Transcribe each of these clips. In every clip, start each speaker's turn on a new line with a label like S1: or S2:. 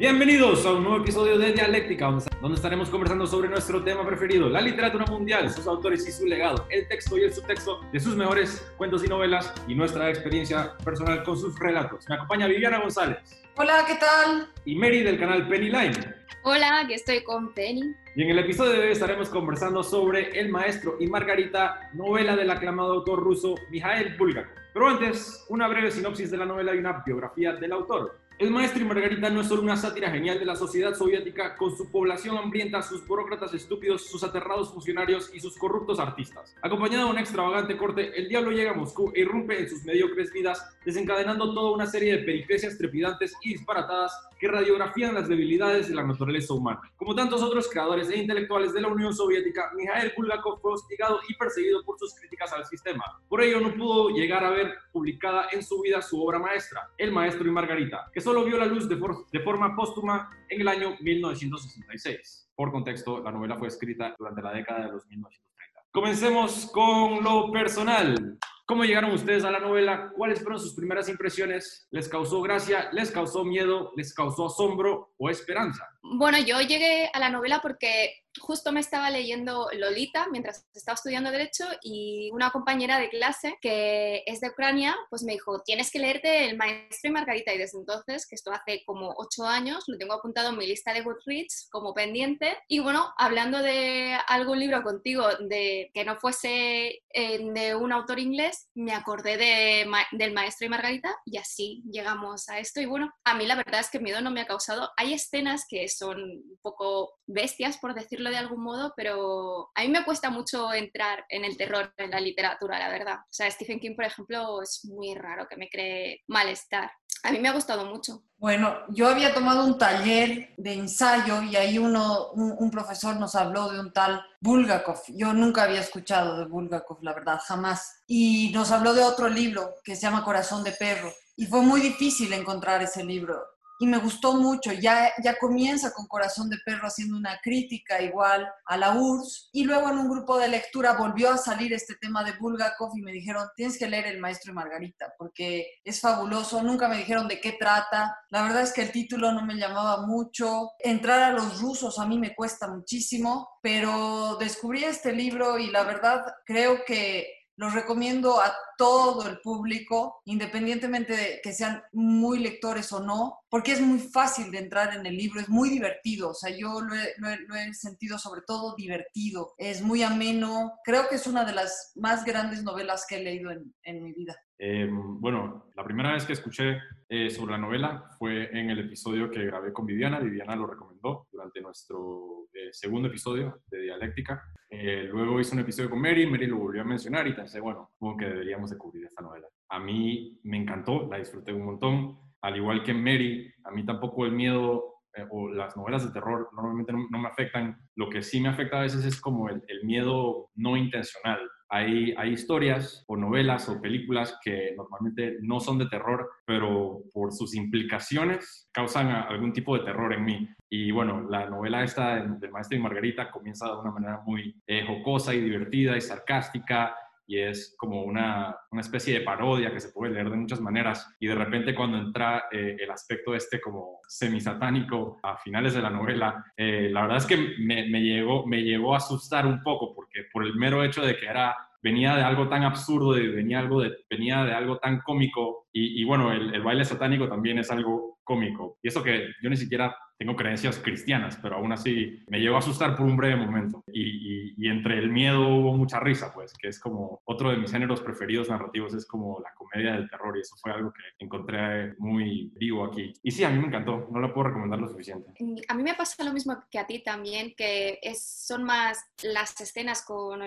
S1: Bienvenidos a un nuevo episodio de Dialéctica, donde estaremos conversando sobre nuestro tema preferido, la literatura mundial, sus autores y su legado, el texto y el subtexto de sus mejores cuentos y novelas y nuestra experiencia personal con sus relatos. Me acompaña Viviana González.
S2: Hola, ¿qué tal?
S1: Y Mary del canal Penny Line.
S3: Hola, que estoy con Penny.
S1: Y en el episodio de hoy estaremos conversando sobre El Maestro y Margarita, novela del aclamado autor ruso Mikhail Bulgakov. Pero antes, una breve sinopsis de la novela y una biografía del autor. El maestro y Margarita no es solo una sátira genial de la sociedad soviética con su población hambrienta, sus burócratas estúpidos, sus aterrados funcionarios y sus corruptos artistas. Acompañado de una extravagante corte, el diablo llega a Moscú e irrumpe en sus mediocres vidas, desencadenando toda una serie de peripecias trepidantes y disparatadas que radiografían las debilidades de la naturaleza humana. Como tantos otros creadores e intelectuales de la Unión Soviética, Mikhail Bulgakov fue hostigado y perseguido por sus críticas al sistema. Por ello no pudo llegar a ver publicada en su vida su obra maestra, El Maestro y Margarita, que solo vio la luz de, de forma póstuma en el año 1966. Por contexto, la novela fue escrita durante la década de los 1930. Comencemos con lo personal. ¿Cómo llegaron ustedes a la novela? ¿Cuáles fueron sus primeras impresiones? ¿Les causó gracia? ¿Les causó miedo? ¿Les causó asombro o esperanza?
S3: Bueno, yo llegué a la novela porque justo me estaba leyendo Lolita mientras estaba estudiando Derecho y una compañera de clase que es de Ucrania, pues me dijo, tienes que leerte El Maestro y Margarita. Y desde entonces, que esto hace como ocho años, lo tengo apuntado en mi lista de Goodreads como pendiente. Y bueno, hablando de algún libro contigo de que no fuese eh, de un autor inglés, me acordé de, del Maestro y Margarita y así llegamos a esto. Y bueno, a mí la verdad es que miedo no me ha causado. Hay escenas que son un poco bestias, por decirlo de algún modo, pero a mí me cuesta mucho entrar en el terror en la literatura, la verdad. O sea, Stephen King, por ejemplo, es muy raro que me cree malestar. A mí me ha gustado mucho.
S2: Bueno, yo había tomado un taller de ensayo y ahí uno, un, profesor nos habló de un tal Bulgakov. Yo nunca había escuchado de Bulgakov, la verdad, jamás. Y nos habló de otro libro que se llama Corazón de Perro. Y fue muy difícil encontrar ese libro y me gustó mucho. Ya, ya comienza con Corazón de Perro haciendo una crítica igual a la URSS y luego en un grupo de lectura volvió a salir este tema de Bulgakov y me dijeron, tienes que leer El Maestro y Margarita porque es fabuloso. Nunca me dijeron de qué trata. La verdad es que el título no me llamaba mucho. Entrar a los rusos a mí me cuesta muchísimo, pero descubrí este libro y la verdad creo que los recomiendo a todo el público, independientemente de que sean muy lectores o no, porque es muy fácil de entrar en el libro, es muy divertido, o sea, yo lo he, sentido sobre todo divertido, es muy ameno, creo que es una de las más grandes novelas que he leído en, mi vida.
S1: Em, bueno, la primera vez que escuché eh, sobre la novela fue en el episodio que grabé con Viviana. Viviana lo recomendó durante nuestro eh, segundo episodio de Dialéctica. Eh, luego hice un episodio con Mary, Mary lo volvió a mencionar y pensé, bueno, como que deberíamos de cubrir esta novela. A mí me encantó, la disfruté un montón. Al igual que Mary, a mí tampoco el miedo o las novelas de terror normalmente no, me afectan. Lo que sí me afecta a veces es como el miedo no intencional. Hay, historias o novelas o películas que normalmente no son de terror, pero por sus implicaciones causan algún tipo de terror en mí. Y bueno, la novela esta del Maestro y Margarita comienza de una manera muy eh, jocosa y divertida y sarcástica y es como una, una, especie de parodia que se puede leer de muchas maneras y de repente cuando entra eh, el aspecto este como semisatánico a finales de la novela, eh, la verdad es que me, me, llegó, me llegó a asustar un poco porque por el mero hecho de que era venía de algo tan absurdo, de, venía, algo de, venía de algo tan cómico y, y bueno, el, el, baile satánico también es algo cómico. Y eso que yo ni siquiera tengo creencias cristianas, pero aún así me llegó a asustar por un breve momento. Y, y, entre el miedo hubo mucha risa, pues, que es como otro de mis géneros preferidos narrativos, es como la comedia del terror, y eso fue algo que encontré muy vivo aquí. Y sí, a mí me encantó, no lo puedo recomendar lo suficiente.
S3: A mí me pasa lo mismo que a ti también, que es, son más las escenas con,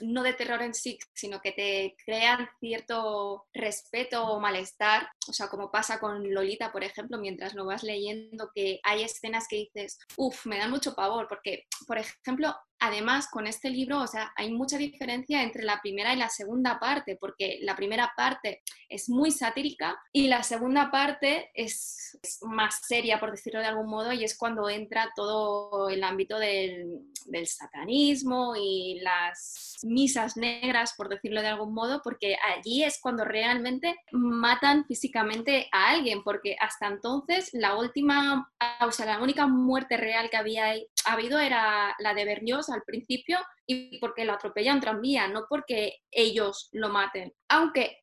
S3: no de terror en sí, sino que te crean cierto respeto o malestar, o sea, como pasa con Lolita, por ejemplo, mientras lo vas leyendo, que hay escenas que dices, uff, me dan mucho pavor, porque, por ejemplo, además con este libro, o sea, hay mucha diferencia entre la primera y la segunda parte, porque la primera parte es muy satírica y la segunda parte es, más seria, por decirlo de algún modo, y es cuando entra todo el ámbito del, del satanismo y las misas negras, por decirlo de algún modo, porque allí es cuando realmente matan físicamente a alguien, porque hasta entonces la última, o sea, la única muerte real que había habido era la de Berlioz al principio y porque lo atropellan tranvía, no porque ellos lo maten. Aunque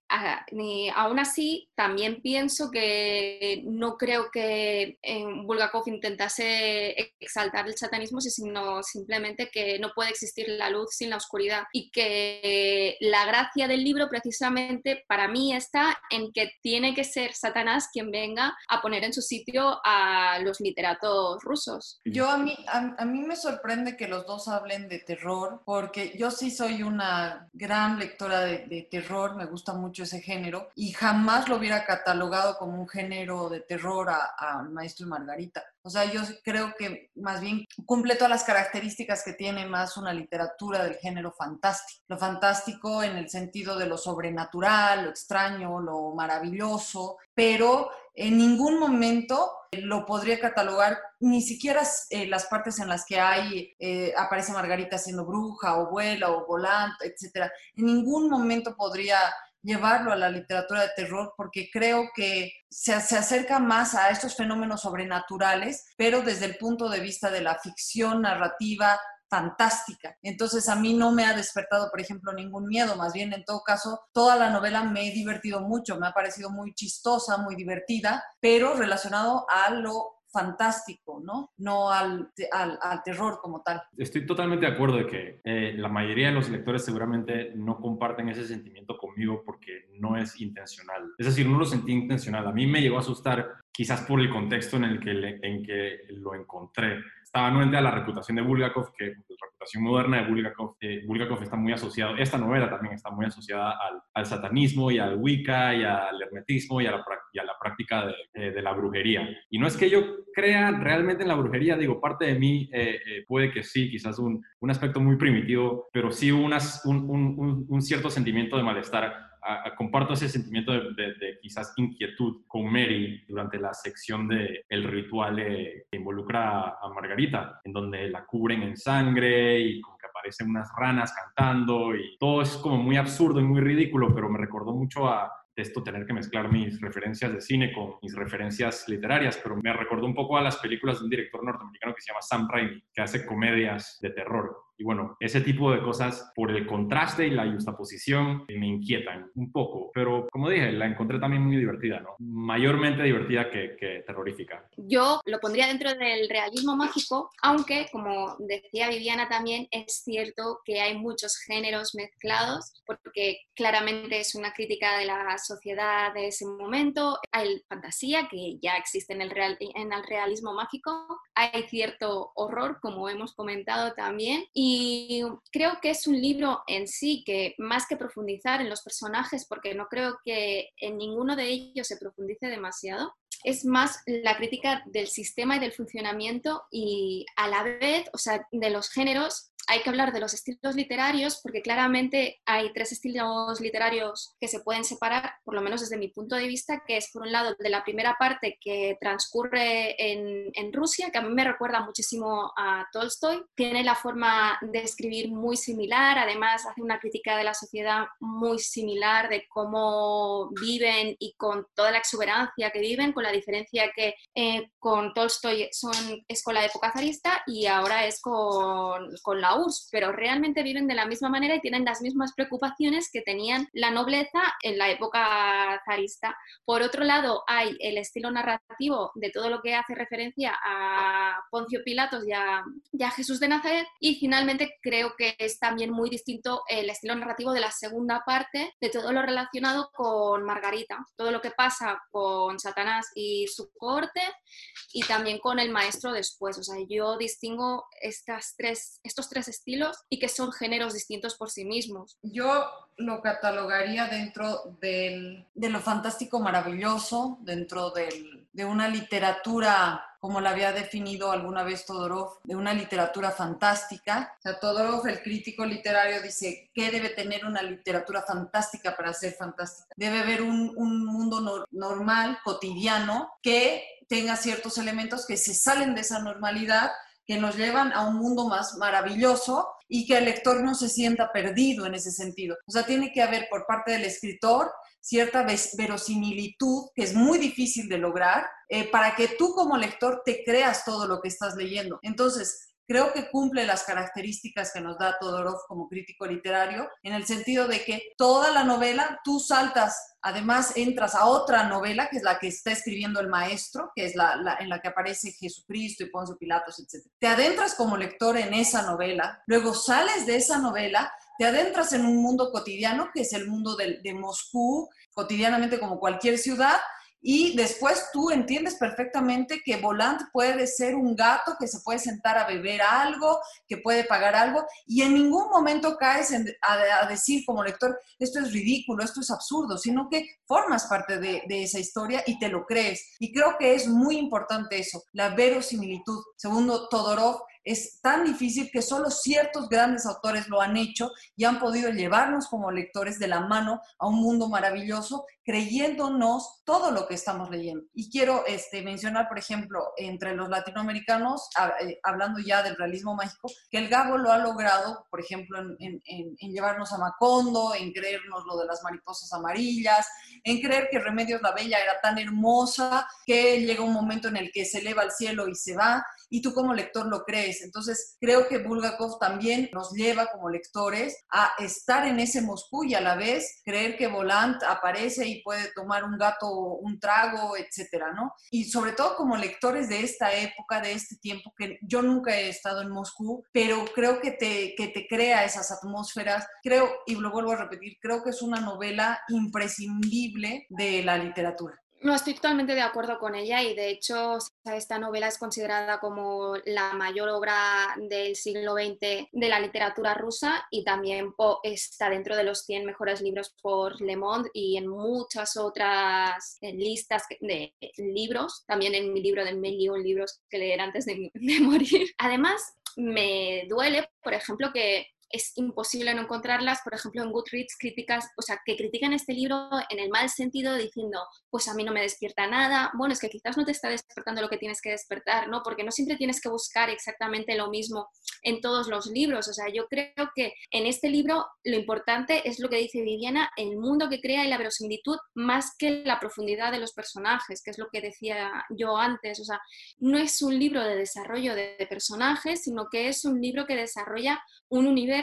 S3: aún así también pienso que no creo que Bulgakov intentase exaltar el satanismo, sino simplemente que no puede existir la luz sin la oscuridad y que la gracia del libro precisamente para mí está en que tiene que ser Satanás quien venga a poner en su sitio a los literatos rusos.
S2: Yo a mí, a mí me sorprende que los dos hablen de terror porque yo sí soy una gran lectora de, terror, me gusta mucho ese género, y jamás lo hubiera catalogado como un género de terror al maestro y Margarita. O sea, yo creo que más bien cumple todas las características que tiene más una literatura del género fantástico. Lo fantástico en el sentido de lo sobrenatural, lo extraño, lo maravilloso, pero en ningún momento lo podría catalogar, ni siquiera eh, las partes en las que hay, eh, aparece Margarita siendo bruja o vuela o volante, etc. En ningún momento podría llevarlo a la literatura de terror porque creo que se, se, acerca más a estos fenómenos sobrenaturales, pero desde el punto de vista de la ficción narrativa fantástica. Entonces a mí no me ha despertado, por ejemplo, ningún miedo, más bien en todo caso, toda la novela me he divertido mucho, me ha parecido muy chistosa, muy divertida, pero relacionado a lo fantástico, ¿no? No al, al, terror como tal.
S1: Estoy totalmente de acuerdo de que eh, la mayoría de los lectores seguramente no comparten ese sentimiento conmigo porque no es intencional. Es decir, no lo sentí intencional. A mí me llegó a asustar quizás por el contexto en el que, en que lo encontré estaba anuente a la reputación de Bulgakov, que pues, la reputación moderna de Bulgakov, eh, Bulgakov está muy asociado, esta novela también está muy asociada al, al satanismo y al Wicca y al hermetismo y a la, y a la práctica de, eh, de, la brujería. Y no es que yo crea realmente en la brujería, digo, parte de mí eh, puede que sí, quizás un, un, aspecto muy primitivo, pero sí unas, un, un, un cierto sentimiento de malestar comparto ese sentimiento de, quizás inquietud con Mary durante la sección de el ritual eh, que involucra a, Margarita, en donde la cubren en sangre y que aparecen unas ranas cantando y todo es como muy absurdo y muy ridículo, pero me recordó mucho a esto tener que mezclar mis referencias de cine con mis referencias literarias, pero me recordó un poco a las películas de un director norteamericano que se llama Sam Raimi, que hace comedias de terror. Y bueno, ese tipo de cosas por el contraste y la justaposición me inquietan un poco, pero como dije, la encontré también muy divertida, ¿no? Mayormente divertida que, que terrorífica.
S3: Yo lo pondría dentro del realismo mágico, aunque, como decía Viviana también, es cierto que hay muchos géneros mezclados, porque claramente es una crítica de la sociedad de ese momento. Hay fantasía, que ya existe en el, real, en el realismo mágico, hay cierto horror, como hemos comentado también, y y creo que es un libro en sí que más que profundizar en los personajes, porque no creo que en ninguno de ellos se profundice demasiado, es más la crítica del sistema y del funcionamiento y a la vez, o sea, de los géneros hay que hablar de los estilos literarios porque claramente hay tres estilos literarios que se pueden separar, por lo menos desde mi punto de vista, que es por un lado de la primera parte que transcurre en, en Rusia, que a mí me recuerda muchísimo a Tolstoy, tiene la forma de escribir muy similar, además hace una crítica de la sociedad muy similar, de cómo viven y con toda la exuberancia que viven, con la diferencia que eh, con Tolstoy son, es con la época zarista y ahora es con, con la pero realmente viven de la misma manera y tienen las mismas preocupaciones que tenían la nobleza en la época zarista. Por otro lado, hay el estilo narrativo de todo lo que hace referencia a Poncio Pilatos y a, Jesús de Nazaret. Y finalmente creo que es también muy distinto el estilo narrativo de la segunda parte de todo lo relacionado con Margarita, todo lo que pasa con Satanás y su corte y también con el maestro después. O sea, yo distingo estas tres, estos tres estilos y que son géneros distintos por sí mismos.
S2: Yo lo catalogaría dentro del, de lo fantástico maravilloso, dentro del, de una literatura como la había definido alguna vez Todorov, de una literatura fantástica. Todorov, el crítico literario, dice, ¿qué debe tener una literatura fantástica para ser fantástica? Debe haber un, un mundo normal, cotidiano, que tenga ciertos elementos que se salen de esa normalidad que nos llevan a un mundo más maravilloso y que el lector no se sienta perdido en ese sentido. O sea, tiene que haber por parte del escritor cierta verosimilitud que es muy difícil de lograr eh, para que tú como lector te creas todo lo que estás leyendo. Entonces, creo que cumple las características que nos da Todorov como crítico literario, en el sentido de que toda la novela tú saltas, además entras a otra novela, que es la que está escribiendo el maestro, que es la, en la que aparece Jesucristo y Poncio Pilatos, etc. Te adentras como lector en esa novela, luego sales de esa novela, te adentras en un mundo cotidiano, que es el mundo de, de Moscú, cotidianamente como cualquier ciudad, y después tú entiendes perfectamente que Volant puede ser un gato que se puede sentar a beber algo, que puede pagar algo, y en ningún momento caes a, decir como lector, esto es ridículo, esto es absurdo, sino que formas parte de, de esa historia y te lo crees. Y creo que es muy importante eso, la verosimilitud. Segundo, Todorov es tan difícil que solo ciertos grandes autores lo han hecho y han podido llevarnos como lectores de la mano a un mundo maravilloso creyéndonos todo lo que estamos leyendo. Y quiero este, mencionar, por ejemplo, entre los latinoamericanos, eh, hablando ya del realismo mágico, que el Gabo lo ha logrado, por ejemplo, en, llevarnos a Macondo, en creernos lo de las mariposas amarillas, en creer que Remedios la Bella era tan hermosa que llega un momento en el que se eleva al cielo y se va, y tú como lector lo crees. Entonces, creo que Bulgakov también nos lleva como lectores a estar en ese Moscú y a la vez creer que Volant aparece y puede tomar un gato un trago, etcétera, ¿no? Y sobre todo como lectores de esta época, de este tiempo, que yo nunca he estado en Moscú, pero creo que te, que te crea esas atmósferas. Creo, y lo vuelvo a repetir, creo que es una novela imprescindible de la literatura.
S3: No, estoy totalmente de acuerdo con ella y de hecho esta novela es considerada como la mayor obra del siglo XX de la literatura rusa y también está dentro de los 100 mejores libros por Le Monde y en muchas otras listas de libros, también en mi libro de mil libros que leer antes de morir. Además, me duele, por ejemplo, que es imposible no encontrarlas, por ejemplo, en Goodreads, críticas, o sea, que critican este libro en el mal sentido, diciendo, pues a mí no me despierta nada. Bueno, es que quizás no te está despertando lo que tienes que despertar, ¿no? Porque no siempre tienes que buscar exactamente lo mismo en todos los libros. O sea, yo creo que en este libro lo importante es lo que dice Viviana, el mundo que crea y la verosimilitud, más que la profundidad de los personajes, que es lo que decía yo antes. O sea, no es un libro de desarrollo de personajes, sino que es un libro que desarrolla un universo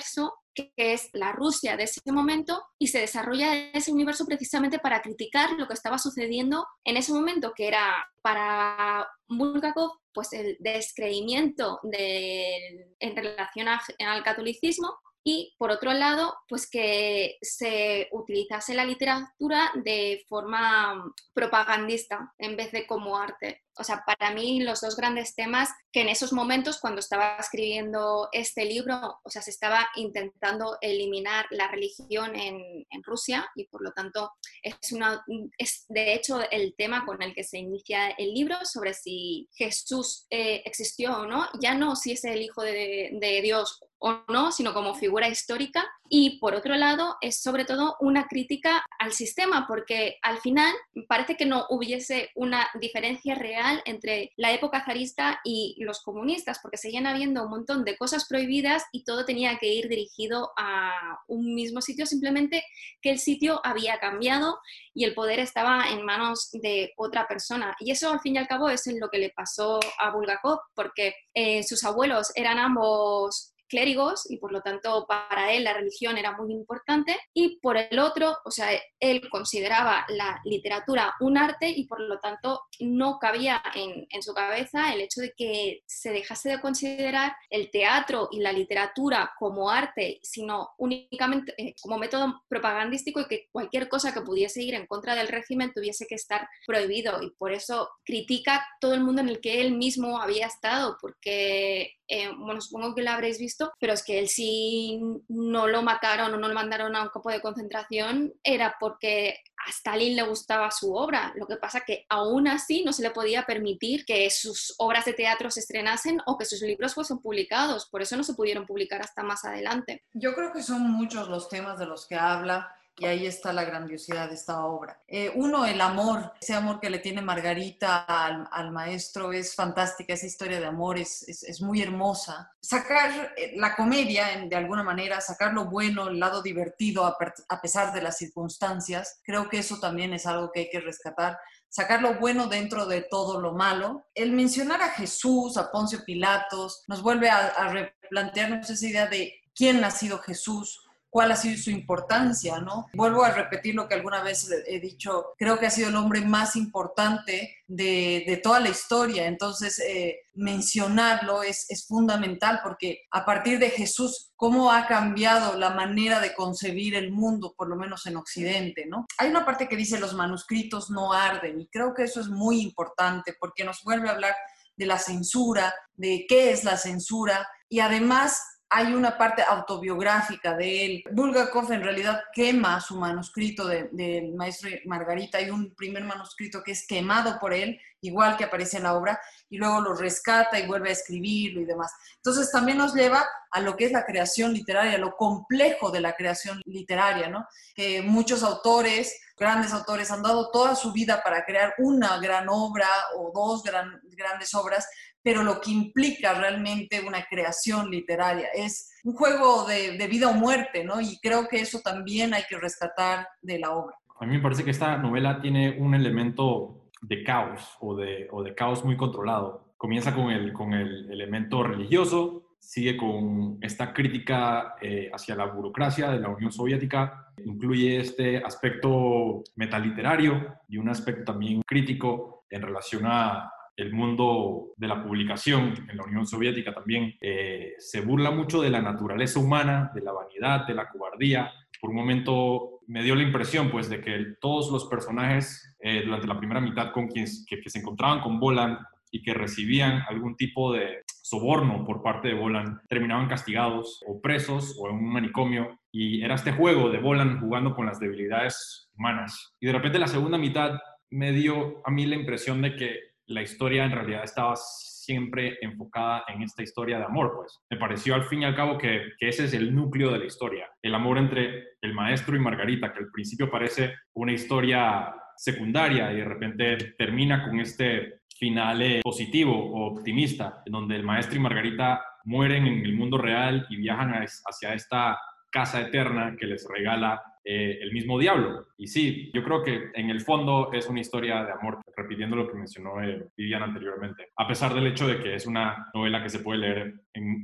S3: que es la Rusia de ese momento y se desarrolla ese universo precisamente para criticar lo que estaba sucediendo en ese momento, que era para Bulgakov pues el descreimiento en relación al catolicismo y por otro lado, pues que se utilizase la literatura de forma propagandista en vez de como arte o sea, para mí los dos grandes temas que en esos momentos cuando estaba escribiendo este libro, o sea, se estaba intentando eliminar la religión en, Rusia y por lo tanto es, una, es de hecho el tema con el que se inicia el libro sobre si Jesús eh, existió o no, ya no si es el hijo de, de Dios o no, sino como figura histórica. Y por otro lado, es sobre todo una crítica al sistema, porque al final parece que no hubiese una diferencia real entre la época zarista y los comunistas, porque seguían habiendo un montón de cosas prohibidas y todo tenía que ir dirigido a un mismo sitio, simplemente que el sitio había cambiado y el poder estaba en manos de otra persona. Y eso al fin y al cabo es lo que le pasó a Bulgakov, porque eh, sus abuelos eran ambos clérigos y por lo tanto para él la religión era muy importante. Y por el otro, o sea, él consideraba la literatura un arte y por lo tanto no cabía en, en su cabeza el hecho de que se dejase de considerar el teatro y la literatura como arte, sino únicamente eh, como método propagandístico y que cualquier cosa que pudiese ir en contra del régimen tuviese que estar prohibido. Y por eso critica todo el mundo en el que él mismo había estado porque, eh, bueno, supongo que lo habréis visto Pero es que él sí no lo mataron o no lo mandaron a un campo de concentración era porque a Stalin le gustaba su obra. Lo que pasa que aún así no se le podía permitir que sus obras de teatro se estrenasen o que sus libros fuesen publicados. Por eso no se pudieron publicar hasta más adelante.
S2: Yo creo que son muchos los temas de los que habla y ahí está la grandiosidad de esta obra. Eh, uno, el amor, ese amor que le tiene Margarita al, maestro es fantástica, esa historia de amor es, muy hermosa. Sacar eh, la comedia, de alguna manera, sacar lo bueno, el lado divertido a, pesar de las circunstancias, creo que eso también es algo que hay que rescatar sacar lo bueno dentro de todo lo malo. El mencionar a Jesús, a Poncio Pilatos, nos vuelve a replantearnos esa idea de quién ha sido Jesús, cuál ha sido su importancia, ¿no? Vuelvo a repetir lo que alguna vez he dicho, creo que ha sido el hombre más importante de, toda la historia, entonces eh, mencionarlo es, es fundamental porque a partir de Jesús, cómo ha cambiado la manera de concebir el mundo, por lo menos en Occidente, ¿no? Hay una parte que dice los manuscritos no arden y creo que eso es muy importante porque nos vuelve a hablar de la censura, de qué es la censura y además hay una parte autobiográfica de él. Bulgakov en realidad quema su manuscrito del maestro Margarita. Hay un primer manuscrito que es quemado por él, igual que aparece en la obra, y luego lo rescata y vuelve a escribirlo y demás. Entonces también nos lleva a lo que es la creación literaria, lo complejo de la creación literaria, ¿no? Que muchos autores, grandes autores, han dado toda su vida para crear una gran obra o dos grandes obras, pero lo que implica realmente una creación literaria. Es un juego de, vida o muerte, ¿no? Y creo que eso también hay que rescatar de la obra.
S1: A mí me parece que esta novela tiene un elemento de caos o de, caos muy controlado. Comienza con el, con el elemento religioso, sigue con esta crítica eh, hacia la burocracia de la Unión Soviética, incluye este aspecto metaliterario y un aspecto también crítico en relación a, el mundo de la publicación en la Unión Soviética también eh, se burla mucho de la naturaleza humana, de la vanidad, de la cobardía. Por un momento me dio la impresión pues de que todos los personajes eh, durante la primera mitad con quienes que, se encontraban con Bolan y que recibían algún tipo de soborno por parte de Bolan terminaban castigados o presos o en un manicomio y era este juego de Bolan jugando con las debilidades humanas. Y de repente la segunda mitad me dio a mí la impresión de que la historia en realidad estaba siempre enfocada en esta historia de amor, pues. Me pareció al fin y al cabo que, ese es el núcleo de la historia, el amor entre el maestro y Margarita, que al principio parece una historia secundaria y de repente termina con este final eh, positivo o optimista, en donde el maestro y Margarita mueren en el mundo real y viajan hacia esta casa eterna que les regala eh, el mismo diablo. Y sí, yo creo que en el fondo es una historia de amor, repitiendo lo que mencionó eh, Viviana anteriormente, a pesar del hecho de que es una novela que se puede leer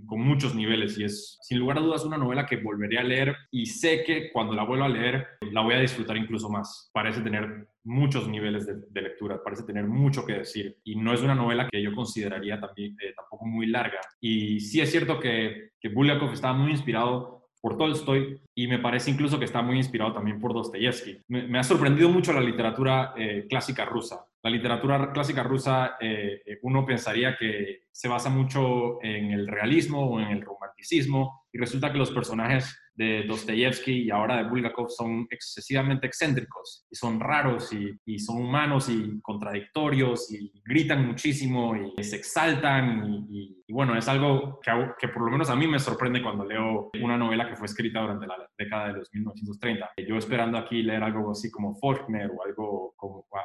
S1: con muchos niveles y es sin lugar a dudas una novela que volveré a leer y sé que cuando la vuelva a leer la voy a disfrutar incluso más. Parece tener muchos niveles de, lectura, parece tener mucho que decir y no es una novela que yo consideraría también, eh, tampoco muy larga. Y sí es cierto que, que Bulgakov estaba muy inspirado por Tolstoy y me parece incluso que está muy inspirado también por Dostoyevsky. Me, ha sorprendido mucho la literatura eh, clásica rusa. La literatura clásica rusa, eh, eh, uno pensaría que se basa mucho en el realismo o en el romanticismo y resulta que los personajes de Dostoyevsky y ahora de Bulgakov son excesivamente excéntricos y son raros y, son humanos y contradictorios y gritan muchísimo y se exaltan y, bueno, es algo que, por lo menos a mí me sorprende cuando leo una novela que fue escrita durante la década de los 1930. Yo esperando aquí leer algo así como Faulkner o algo,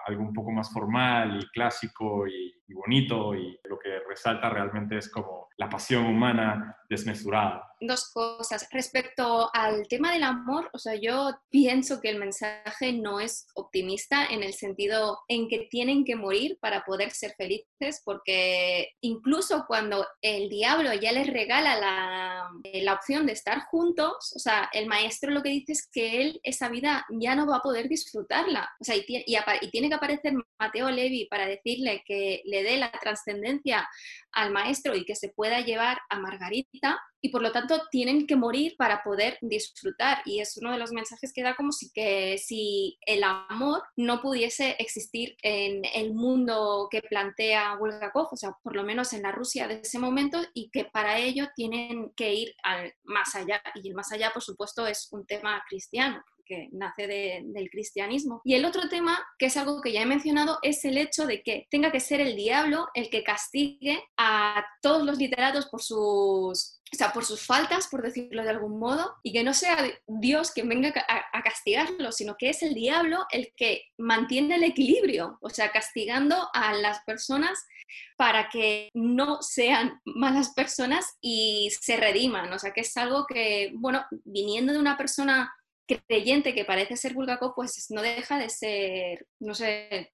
S1: algo un poco más formal y clásico y bonito y lo que resalta realmente es como la pasión humana desmesurada
S3: dos cosas. Respecto al tema del amor, o sea, yo pienso que el mensaje no es optimista en el sentido en que tienen que morir para poder ser felices, porque incluso cuando el diablo ya les regala la, la opción de estar juntos, o sea, el maestro lo que dice es que él esa vida ya no va a poder disfrutarla. O sea, y, y, y tiene que aparecer Mateo Levi para decirle que le dé la trascendencia al maestro y que se pueda pueda llevar a Margarita y por lo tanto tienen que morir para poder disfrutar. Y es uno de los mensajes que da como si, que, si el amor no pudiese existir en el mundo que plantea Bulgakov, o sea, por lo menos en la Rusia de ese momento, y que para ello tienen que ir al más allá. Y el más allá, por supuesto, es un tema cristiano que nace del cristianismo. Y el otro tema, que es algo que ya he mencionado, es el hecho de que tenga que ser el diablo el que castigue a todos los literatos por sus o sea, por sus faltas, por decirlo de algún modo, y que no sea Dios quien venga a, castigarlo, sino que es el diablo el que mantiene el equilibrio, o sea, castigando a las personas para que no sean malas personas y se rediman, o sea, que es algo que, bueno, viniendo de una persona creyente que parece ser Bulgakov, pues no deja de ser, no sé,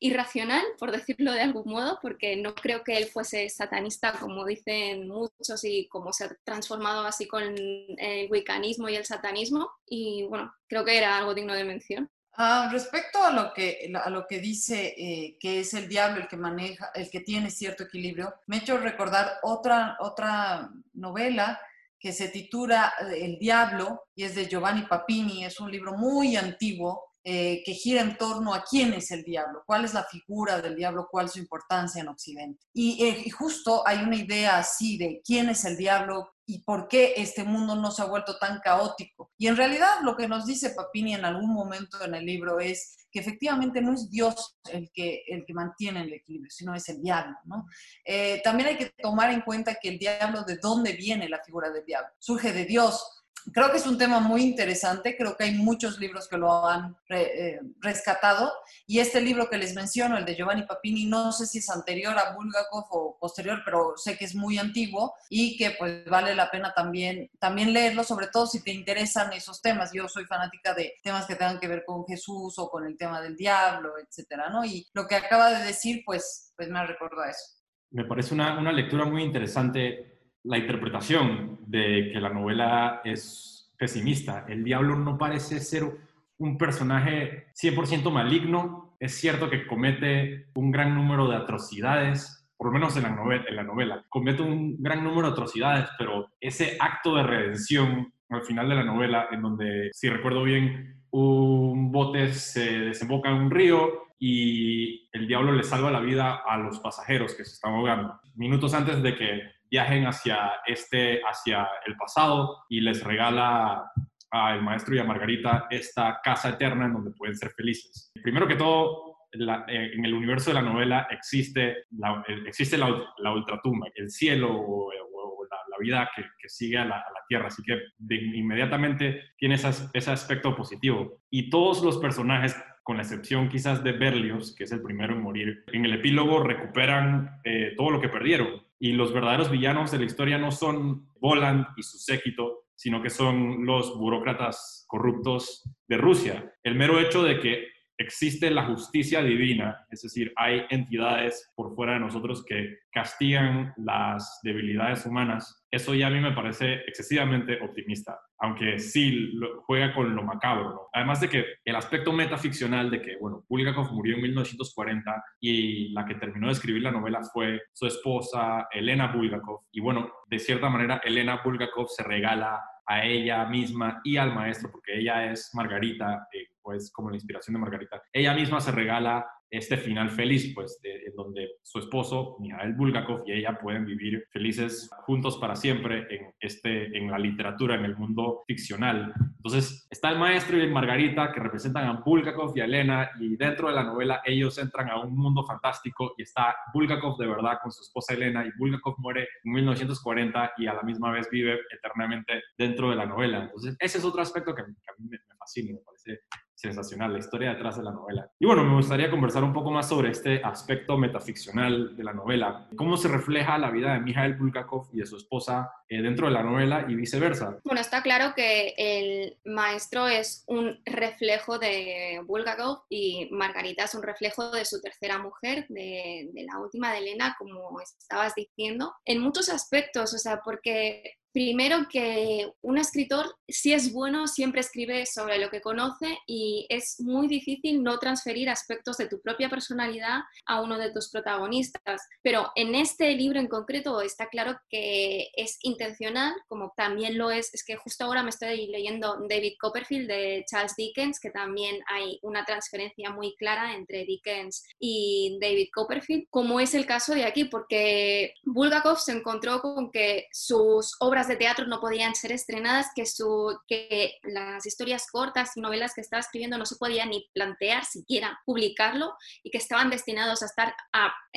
S3: irracional, por decirlo de algún modo, porque no creo que él fuese satanista como dicen muchos y como se ha transformado así con el wiccanismo y el satanismo. Y bueno, creo que era algo digno de mención.
S2: Ah, respecto a lo que, a lo que dice eh, que es el diablo el que maneja, el que tiene cierto equilibrio, me he hecho recordar otra, otra novela que se titula El Diablo y es de Giovanni Papini, es un libro muy antiguo eh, que gira en torno a quién es el diablo, cuál es la figura del diablo, cuál es su importancia en Occidente. Y, eh, y, justo hay una idea así de quién es el diablo y por qué este mundo no se ha vuelto tan caótico. Y en realidad lo que nos dice Papini en algún momento en el libro es efectivamente no es Dios el que, el que mantiene el equilibrio, sino es el diablo. ¿no? Eh, también hay que tomar en cuenta que el diablo, ¿de dónde viene la figura del diablo? Surge de Dios, creo que es un tema muy interesante, creo que hay muchos libros que lo han eh, rescatado y este libro que les menciono, el de Giovanni Papini, no sé si es anterior a Bulgakov o posterior, pero sé que es muy antiguo y que pues vale la pena también, también leerlo, sobre todo si te interesan esos temas. Yo soy fanática de temas que tengan que ver con Jesús o con el tema del diablo, etcétera, ¿no? Y lo que acaba de decir, pues, pues me recuerda eso.
S1: Me parece una, una lectura muy interesante la interpretación de que la novela es pesimista. El diablo no parece ser un personaje 100% maligno. Es cierto que comete un gran número de atrocidades, por lo menos en la, novela. Comete un gran número de atrocidades, pero ese acto de redención al final de la novela, en donde, si recuerdo bien, un bote se desemboca en un río y el diablo le salva la vida a los pasajeros que se están ahogando. Minutos antes de que viajen hacia, este, hacia el pasado y les regala al maestro y a Margarita esta casa eterna en donde pueden ser felices. Primero que todo, eh, en el universo de la novela existe la, existe la, la ultratumba, el cielo o, la, vida que, sigue a la, tierra, así que inmediatamente tiene ese aspecto positivo. Y todos los personajes con la excepción quizás de Berlioz, que es el primero en morir, en el epílogo recuperan eh, todo lo que perdieron. Y los verdaderos villanos de la historia no son Voland y su séquito, sino que son los burócratas corruptos de Rusia. El mero hecho de que existe la justicia divina, es decir, hay entidades por fuera de nosotros que castigan las debilidades humanas, eso ya a mí me parece excesivamente optimista, aunque sí juega con lo macabro. Además de que el aspecto metaficcional de que, bueno, Bulgakov murió en 1940 y la que terminó de escribir la novela fue su esposa, Elena Bulgakov, y bueno, de cierta manera, Elena Bulgakov se regala a ella misma y al maestro, porque ella es Margarita, eh, pues como la inspiración de Margarita. Ella misma se regala este final feliz, pues, en donde su esposo, Mijael Bulgakov, y ella pueden vivir felices juntos para siempre en, este, en la literatura, en el mundo ficcional. Entonces, está el maestro y Margarita que representan a Bulgakov y a Elena, y dentro de la novela ellos entran a un mundo fantástico y está Bulgakov de verdad con su esposa Elena, y Bulgakov muere en 1940 y a la misma vez vive eternamente dentro de la novela. Entonces, ese es otro aspecto que, a mí me, me fascina, me parece sensacional, la historia detrás de la novela. Y bueno, me gustaría conversar un poco más sobre este aspecto metaficcional de la novela. ¿Cómo se refleja la vida de Mikhail Bulgakov y de su esposa eh, dentro de la novela y viceversa?
S3: Bueno, está claro que el maestro es un reflejo de Bulgakov y Margarita es un reflejo de su tercera mujer, de, de la última de Elena, como estabas diciendo, en muchos aspectos, o sea, porque Primero que un escritor, si es bueno, siempre escribe sobre lo que conoce y es muy difícil no transferir aspectos de tu propia personalidad a uno de tus protagonistas. Pero en este libro en concreto está claro que es intencional, como también lo es, es que justo ahora me estoy leyendo David Copperfield de Charles Dickens, que también hay una transferencia muy clara entre Dickens y David Copperfield, como es el caso de aquí, porque Bulgakov se encontró con que sus obras de teatro no podían ser estrenadas, que, su, que las historias cortas y novelas que estaba escribiendo no se podían ni plantear siquiera publicarlo y que estaban destinados a estar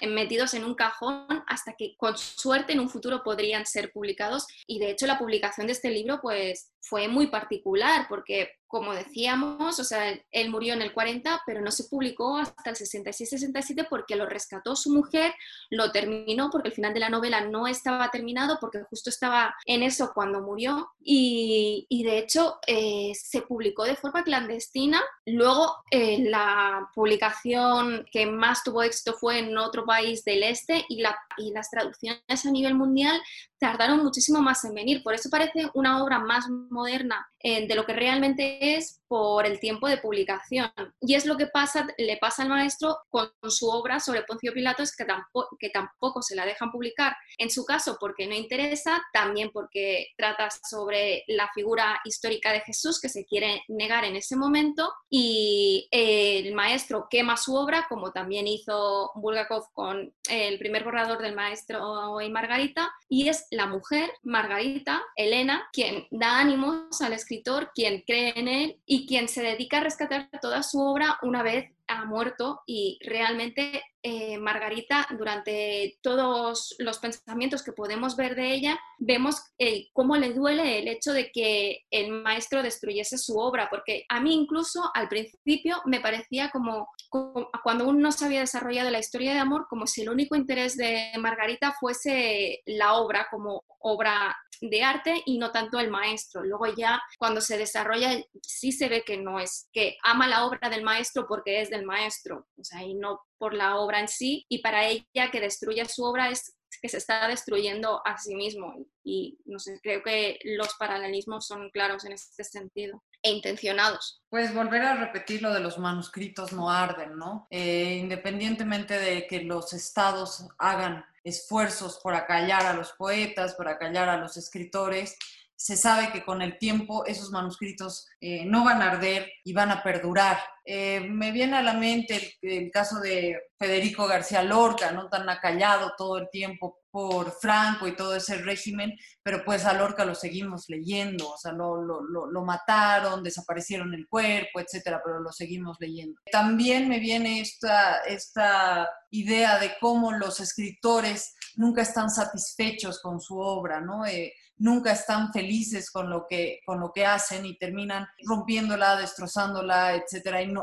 S3: metidos en un cajón hasta que con suerte en un futuro podrían ser publicados. Y de hecho la publicación de este libro pues fue muy particular porque como decíamos, o sea, él murió en el 40, pero no se publicó hasta el 66-67 porque lo rescató su mujer, lo terminó porque el final de la novela no estaba terminado porque justo estaba en eso cuando murió y, de hecho eh, se publicó de forma clandestina. Luego eh, la publicación que más tuvo éxito fue en otro país del este y, la, y las traducciones a nivel mundial tardaron muchísimo más en venir. Por eso parece una obra más moderna eh, de lo que realmente es por el tiempo de publicación. Y es lo que pasa, le pasa al maestro con su obra sobre Poncio Pilato, es que tampoco, que tampoco se la dejan publicar. En su caso, porque no interesa, también porque trata sobre la figura histórica de Jesús que se quiere negar en ese momento. Y el maestro quema su obra, como también hizo Bulgakov con el primer borrador del maestro y Margarita. Y es la mujer, Margarita, Elena, quien da ánimos al escritor, quien cree en él y quien se dedica a rescatar toda su obra una vez ha muerto y realmente eh, Margarita, durante todos los pensamientos que podemos ver de ella, vemos eh, cómo le duele el hecho de que el maestro destruyese su obra, porque a mí incluso al principio me parecía como, como cuando uno no se había desarrollado la historia de amor, como si el único interés de Margarita fuese la obra como obra de arte y no tanto el maestro. Luego ya cuando se desarrolla sí se ve que no es, que ama la obra del maestro porque es del maestro, o sea, y no por la obra en sí, y para ella que destruya su obra es que se está destruyendo a sí mismo. Y no sé, creo que los paralelismos son claros en este sentido e intencionados.
S2: Pues volver a repetir lo de los manuscritos no arden, ¿no? Eh, independientemente de que los estados hagan esfuerzos por acallar a los poetas, por acallar a los escritores, se sabe que con el tiempo esos manuscritos eh, no van a arder y van a perdurar. Eh, me viene a la mente el, caso de Federico García Lorca, no tan acallado todo el tiempo por Franco y todo ese régimen, pero pues a Lorca lo seguimos leyendo, o sea, lo, lo, lo, mataron, desaparecieron el cuerpo, etcétera, pero lo seguimos leyendo. También me viene esta, esta idea de cómo los escritores nunca están satisfechos con su obra, ¿no? Eh, nunca están felices con lo que, con lo que hacen y terminan rompiéndola, destrozándola, etcétera. Y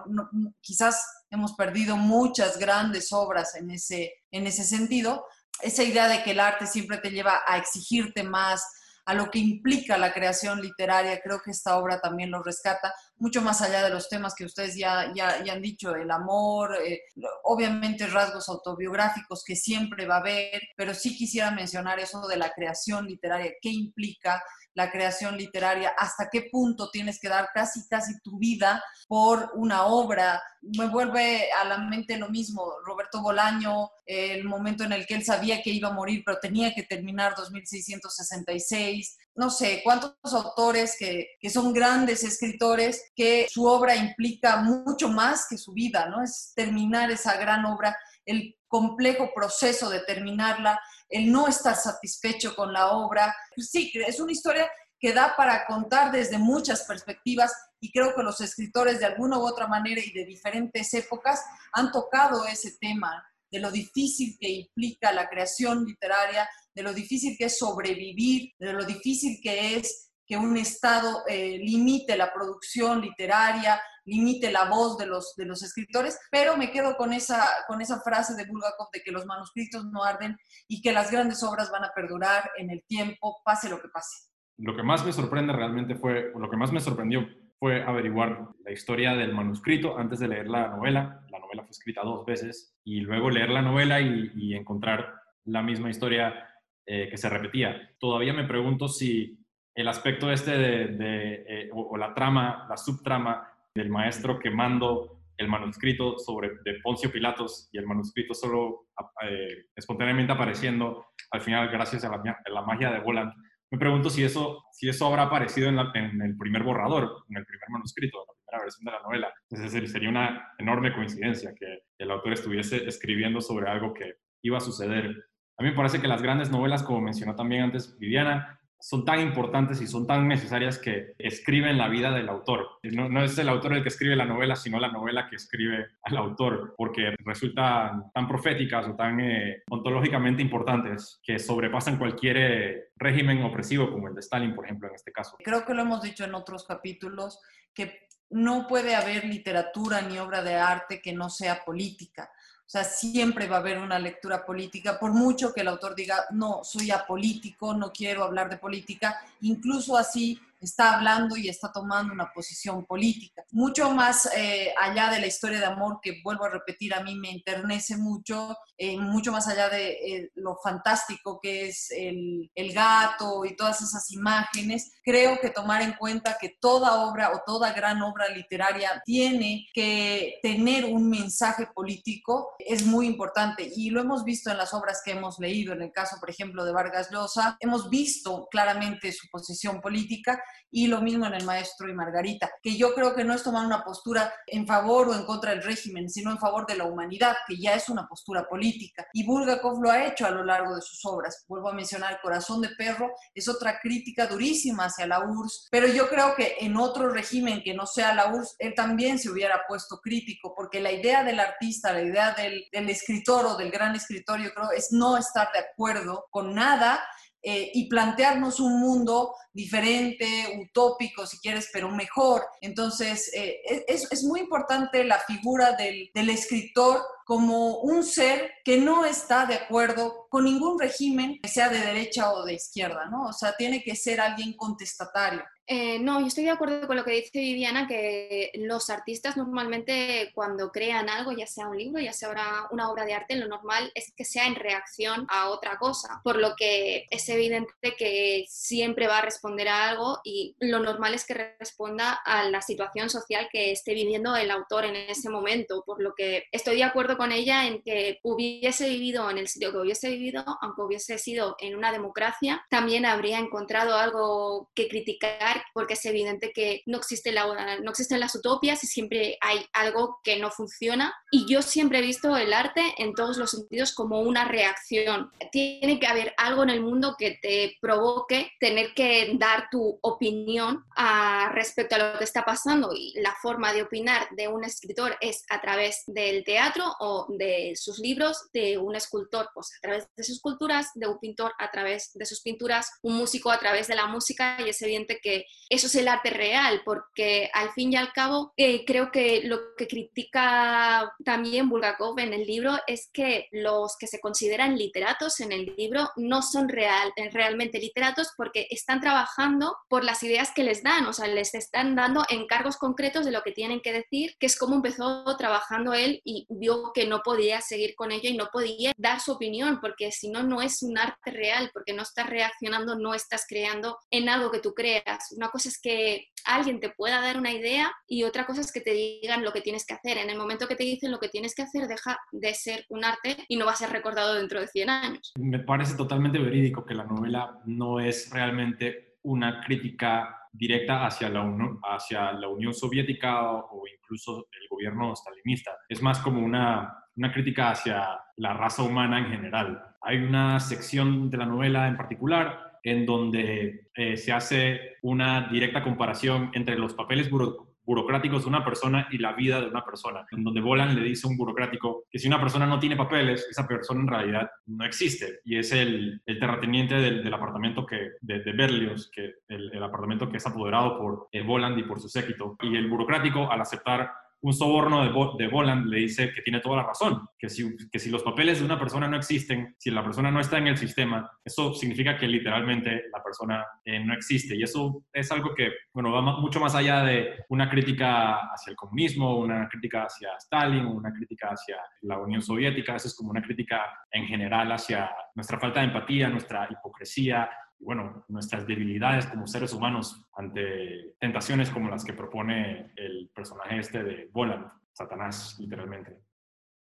S2: quizás hemos perdido muchas grandes obras en ese, en ese sentido. Esa idea de que el arte siempre te lleva a exigirte más, a lo que implica la creación literaria. Creo que esta obra también lo rescata, mucho más allá de los temas que ustedes ya, ya, han dicho, el amor, eh, obviamente rasgos autobiográficos que siempre va a haber, pero sí quisiera mencionar eso de la creación literaria, qué implica la creación literaria, hasta qué punto tienes que dar casi, casi tu vida por una obra. Me vuelve a la mente lo mismo, Roberto Bolaño, el momento en el que él sabía que iba a morir, pero tenía que terminar 2666. No sé, cuántos autores que, que son grandes escritores, que su obra implica mucho más que su vida, ¿no? Es terminar esa gran obra, el complejo proceso de terminarla el no estar satisfecho con la obra. Pues sí, es una historia que da para contar desde muchas perspectivas y creo que los escritores de alguna u otra manera y de diferentes épocas han tocado ese tema de lo difícil que implica la creación literaria, de lo difícil que es sobrevivir, de lo difícil que es que un Estado eh, limite la producción literaria, limite la voz de los, de los escritores, pero me quedo con esa, con esa frase de Bulgakov de que los manuscritos no arden y que las grandes obras van a perdurar en el tiempo, pase lo que pase.
S1: Lo que más me sorprende realmente fue, lo que más me sorprendió fue averiguar la historia del manuscrito antes de leer la novela. La novela fue escrita dos veces y luego leer la novela y, y encontrar la misma historia eh, que se repetía. Todavía me pregunto si el aspecto este de, eh, o, la trama, la subtrama del maestro quemando el manuscrito sobre de Poncio Pilatos y el manuscrito solo eh, espontáneamente apareciendo al final gracias a la, magia de Volant. Me pregunto si eso, si eso habrá aparecido en, en, el primer borrador, en el primer manuscrito, en la primera versión de la novela. Es decir, sería una enorme coincidencia que el autor estuviese escribiendo sobre algo que iba a suceder. A mí parece que las grandes novelas, como mencionó también antes Viviana, son tan importantes y son tan necesarias que escriben la vida del autor. No, es el autor el que escribe la novela, sino la novela que escribe al autor, porque resultan tan proféticas o tan eh, ontológicamente importantes que sobrepasan cualquier eh, régimen opresivo como el de Stalin, por ejemplo, en este caso.
S2: Creo que lo hemos dicho en otros capítulos, que no puede haber literatura ni obra de arte que no sea política. O sea, siempre va a haber una lectura política, por mucho que el autor diga, no, soy apolítico, no quiero hablar de política, incluso así está hablando y está tomando una posición política. Mucho más eh, allá de la historia de amor, que vuelvo a repetir, a mí me enternece mucho, eh, mucho más allá de eh, lo fantástico que es el, el, gato y todas esas imágenes, creo que tomar en cuenta que toda obra o toda gran obra literaria tiene que tener un mensaje político es muy importante y lo hemos visto en las obras que hemos leído, en el caso, por ejemplo, de Vargas Llosa, hemos visto claramente su posición política y lo mismo en El Maestro y Margarita, que yo creo que no es tomar una postura en favor o en contra del régimen, sino en favor de la humanidad, que ya es una postura política. Y Bulgakov lo ha hecho a lo largo de sus obras. Vuelvo a mencionar Corazón de Perro, es otra crítica durísima hacia la URSS, pero yo creo que en otro régimen que no sea la URSS, él también se hubiera puesto crítico, porque la idea del artista, la idea del, del escritor o del gran escritor, yo creo, es no estar de acuerdo con nada eh, y plantearnos un mundo diferente, utópico, si quieres, pero mejor. Entonces, eh, es, es, muy importante la figura del, del escritor como un ser que no está de acuerdo con ningún régimen, sea de derecha o de izquierda, ¿no? O sea, tiene que ser alguien contestatario.
S3: Eh, no, yo estoy de acuerdo con lo que dice Viviana, que los artistas normalmente cuando crean algo, ya sea un libro, ya sea una obra de arte, lo normal es que sea en reacción a otra cosa, por lo que es evidente que siempre va a responder a algo y lo normal es que responda a la situación social que esté viviendo el autor en ese momento, por lo que estoy de acuerdo con ella en que hubiese vivido en el sitio que hubiese vivido, aunque hubiese sido en una democracia, también habría encontrado algo que criticar porque es evidente que no, existe la, no existen las utopias y siempre hay algo que no funciona. Y yo siempre he visto el arte en todos los sentidos como una reacción. Tiene que haber algo en el mundo que te provoque tener que dar tu opinión a, respecto a lo que está pasando y la forma de opinar de un escritor es a través del teatro o de sus libros, de un escultor pues a través de sus esculturas, de un pintor a través de sus pinturas, un músico a través de la música y es evidente que eso es el arte real, porque al fin y al cabo eh, creo que lo que critica también Bulgakov en el libro es que los que se consideran literatos en el libro no son real, eh, realmente literatos porque están trabajando por las ideas que les dan, o sea, les están dando encargos concretos de lo que tienen que decir, que es como empezó trabajando él y vio que no podía seguir con ello y no podía dar su opinión, porque si no, no es un arte real, porque no estás reaccionando, no estás creando en algo que tú creas. Una cosa es que alguien te pueda dar una idea y otra cosa es que te digan lo que tienes que hacer. En el momento que te dicen lo que tienes que hacer, deja de ser un arte y no va a ser recordado dentro de 100 años.
S1: Me parece totalmente verídico que la novela no es realmente una crítica directa hacia la, Unión Soviética o, incluso el gobierno stalinista. Es más como una crítica hacia la raza humana en general. Hay una sección de la novela en particular en donde eh, se hace una directa comparación entre los papeles burocráticos de una persona y la vida de una persona, en donde Bolan le dice a un burocrático que si una persona no tiene papeles, esa persona en realidad no existe, y es el, terrateniente del, apartamento que, de, Berlioz, que el, apartamento que es apoderado por el Boland y por su séquito, y el burocrático al aceptar un soborno de, Boland le dice que tiene toda la razón, que si, que si los papeles de una persona no existen, si la persona no está en el sistema, eso significa que literalmente la persona eh, no existe. Y eso es algo que, bueno, va mucho más allá de una crítica hacia el comunismo, una crítica hacia Stalin, una crítica hacia la Unión Soviética, eso es como una crítica en general hacia nuestra falta de empatía, nuestra hipocresía, y bueno, nuestras debilidades como seres humanos ante tentaciones como las que propone el personaje este de Volant, Satanás, literalmente.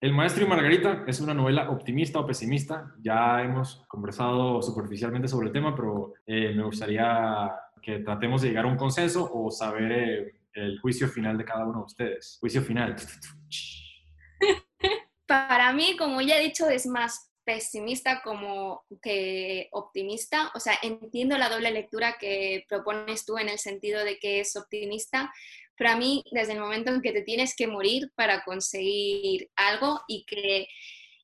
S1: El Maestro y Margarita es una novela optimista o pesimista. Ya hemos conversado superficialmente sobre el tema, pero eh, me gustaría que tratemos de llegar a un consenso o saber eh, el juicio final de cada uno de ustedes. Juicio final.
S3: Para mí, como ya he dicho, es más pesimista como que optimista. O sea, entiendo la doble lectura que propones tú en el sentido de que es optimista, pero a mí, desde el momento en que te tienes que morir para conseguir algo y que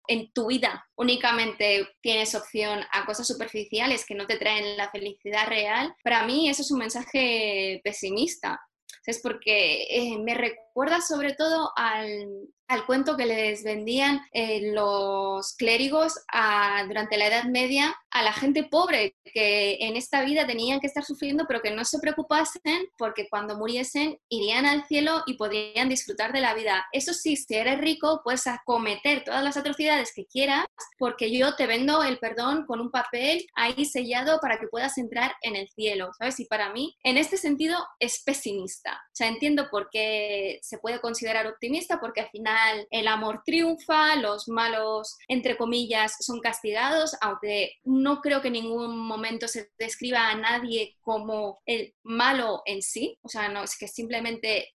S3: en tu vida únicamente tienes opción a cosas superficiales que no te traen la felicidad real, para mí eso es un mensaje pesimista. Es porque eh, me recuerda sobre todo al, al cuento que les vendían eh, los clérigos durante la Edad Media a la gente pobre que en esta vida tenían que estar sufriendo, pero que no se preocupasen porque cuando muriesen irían al cielo y podrían disfrutar de la vida. Eso sí, si eres rico, puedes acometer todas las atrocidades que quieras porque yo te vendo el perdón con un papel ahí sellado para que puedas entrar en el cielo, ¿sabes? Y para mí, en este sentido, es pesimista. O sea, entiendo por qué se puede considerar optimista, porque al final el amor triunfa, los malos, entre comillas, son castigados, aunque no creo que en ningún momento se describa a nadie como el malo en sí, o sea, no es que simplemente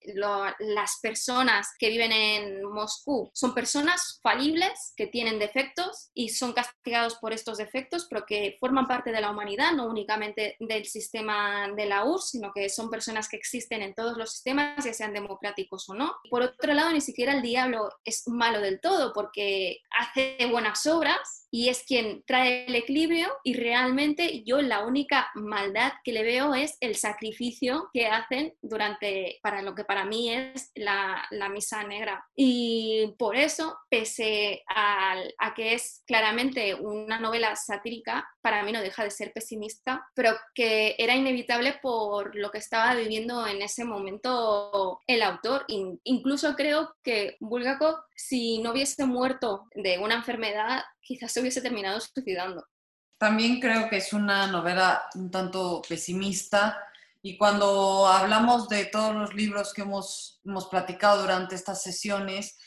S3: las personas que viven en Moscú son personas falibles que tienen defectos y son castigados por estos defectos, pero que forman parte de la humanidad, no únicamente del sistema de la URSS, sino que son personas que existen en todos los sistemas, ya sean democráticos o no. Por otro lado, ni siquiera el diablo es malo del todo porque hace buenas obras y es quien trae el equilibrio y realmente yo la única maldad que le veo es el sacrificio que hacen durante, para lo que para mí es la, la misa negra. Y por eso, pese a, a que es claramente una novela satírica, para mí no deja de ser pesimista, pero que era inevitable por lo que estaba viviendo en ese momento el autor. Incluso creo que Bulgakov, si no hubiese muerto de una enfermedad, quizás se hubiese terminado suicidando.
S2: También creo que es una novela un tanto pesimista y cuando hablamos de todos los libros que hemos, hemos platicado durante estas sesiones,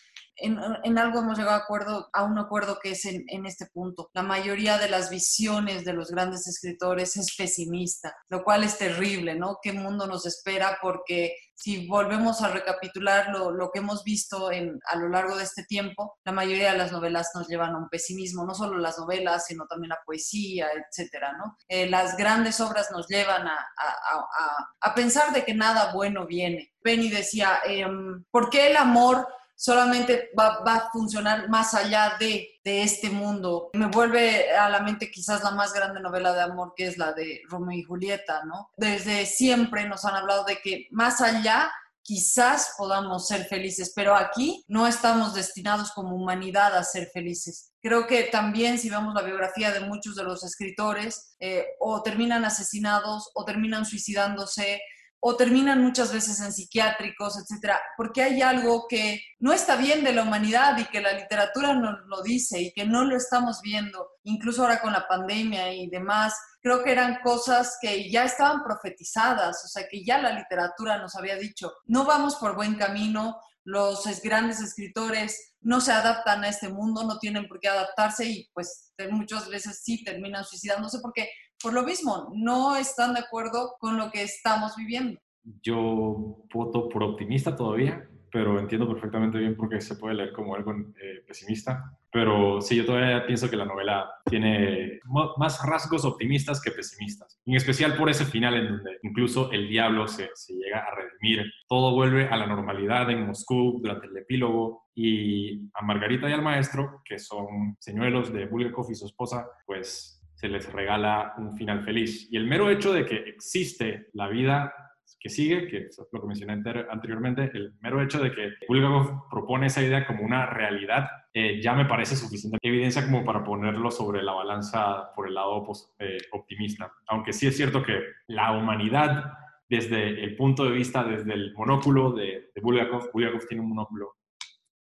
S2: en, algo hemos llegado a, acuerdo, a un acuerdo que es en, este punto. La mayoría de las visiones de los grandes escritores es pesimista, lo cual es terrible, ¿no? ¿Qué mundo nos espera? Porque si volvemos a recapitular lo, lo que hemos visto en, a lo largo de este tiempo, la mayoría de las novelas nos llevan a un pesimismo, no solo las novelas, sino también la poesía, etcétera, ¿no? Eh, las grandes obras nos llevan a, a, a, pensar de que nada bueno viene. Benny decía, eh, ¿por qué el amor solamente va, a funcionar más allá de, este mundo. Me vuelve a la mente quizás la más grande novela de amor que es la de Romeo y Julieta, ¿no? Desde siempre nos han hablado de que más allá quizás podamos ser felices, pero aquí no estamos destinados como humanidad a ser felices. Creo que también si vemos la biografía de muchos de los escritores, eh, o terminan asesinados o terminan suicidándose, o terminan muchas veces en psiquiátricos, etcétera, porque hay algo que no está bien de la humanidad y que la literatura nos lo dice y que no lo estamos viendo, incluso ahora con la pandemia y demás. Creo que eran cosas que ya estaban profetizadas, o sea, que ya la literatura nos había dicho, no vamos por buen camino, los grandes escritores no se adaptan a este mundo, no tienen por qué adaptarse y pues muchas veces sí terminan suicidándose porque por lo mismo, no están de acuerdo con lo que estamos viviendo.
S1: Yo voto por optimista todavía, pero entiendo perfectamente bien por qué se puede leer como algo eh, pesimista. Pero sí, yo todavía pienso que la novela tiene más rasgos optimistas que pesimistas. En especial por ese final en donde incluso el diablo se, se llega a redimir. Todo vuelve a la normalidad en Moscú durante el epílogo y a Margarita y al maestro, que son señuelos de Bulgakov y su esposa, pues se les regala un final feliz. Y el mero hecho de que existe la vida que sigue, que es lo que mencioné anteriormente, el mero hecho de que Bulgakov propone esa idea como una realidad, eh, ya me parece suficiente evidencia como para ponerlo sobre la balanza por el lado eh, optimista. Aunque sí es cierto que la humanidad, desde el punto de vista, desde el monóculo de, de Bulgakov, Bulgakov tiene un monóculo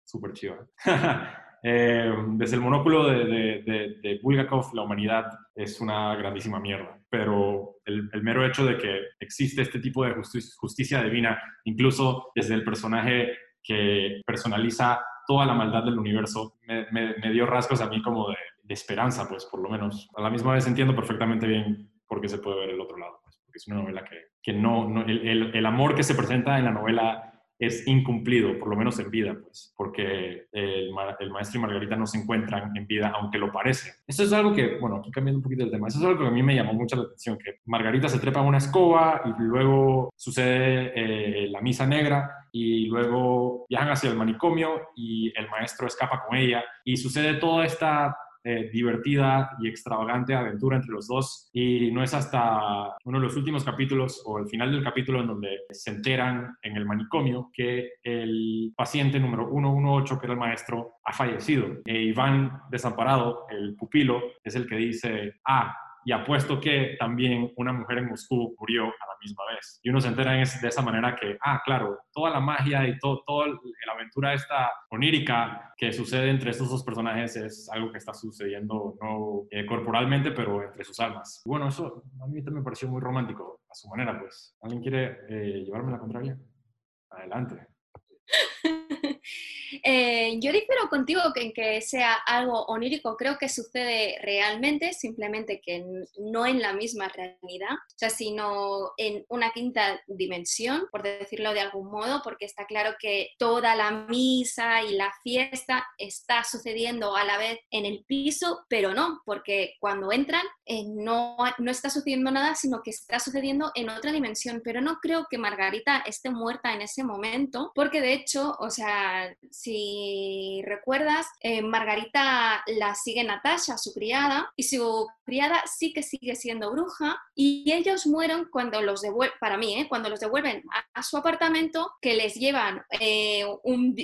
S1: súper chido. Eh, desde el monóculo de, de, Bulgakov, la humanidad es una grandísima mierda, pero el, mero hecho de que existe este tipo de justicia, divina, incluso desde el personaje que personaliza toda la maldad del universo, me, dio rasgos a mí como de, esperanza, pues por lo menos. A la misma vez entiendo perfectamente bien por qué se puede ver el otro lado, pues, porque es una novela que, que no, el, el, amor que se presenta en la novela es incumplido, por lo menos en vida, pues, porque el, maestro y Margarita no se encuentran en vida, aunque lo parece. Eso es algo que, bueno, aquí cambiando un poquito el tema, eso es algo que a mí me llamó mucho la atención, que Margarita se trepa a una escoba y luego sucede eh, la misa negra y luego viajan hacia el manicomio y el maestro escapa con ella y sucede toda esta eh, divertida y extravagante aventura entre los dos. Y no es hasta uno de los últimos capítulos o el final del capítulo en donde se enteran en el manicomio que el paciente número 118, que era el maestro, ha fallecido. E Iván Desamparado, el pupilo, es el que dice, ah, y apuesto que también una mujer en Moscú murió a la misma vez. Y uno se entera de esa manera que, ah, claro, toda la magia y toda la aventura esta onírica que sucede entre estos dos personajes es algo que está sucediendo no eh, corporalmente, pero entre sus almas. Bueno, eso a mí también me pareció muy romántico a su manera, pues. ¿Alguien quiere eh, llevarme la contraria? Adelante.
S3: Eh, yo difiero contigo en que sea algo onírico, creo que sucede realmente, simplemente que no en la misma realidad, o sea, sino en una quinta dimensión, por decirlo de algún modo, porque está claro que toda la misa y la fiesta está sucediendo a la vez en el piso, pero no, porque cuando entran eh, no, no está sucediendo nada, sino que está sucediendo en otra dimensión, pero no creo que Margarita esté muerta en ese momento, porque de hecho, o sea, si recuerdas, eh, Margarita la sigue Natasha, su criada, y su criada sí que sigue siendo bruja, y ellos mueren cuando los devuelven, para mí, ¿eh? cuando los devuelven a, su apartamento, que les llevan eh,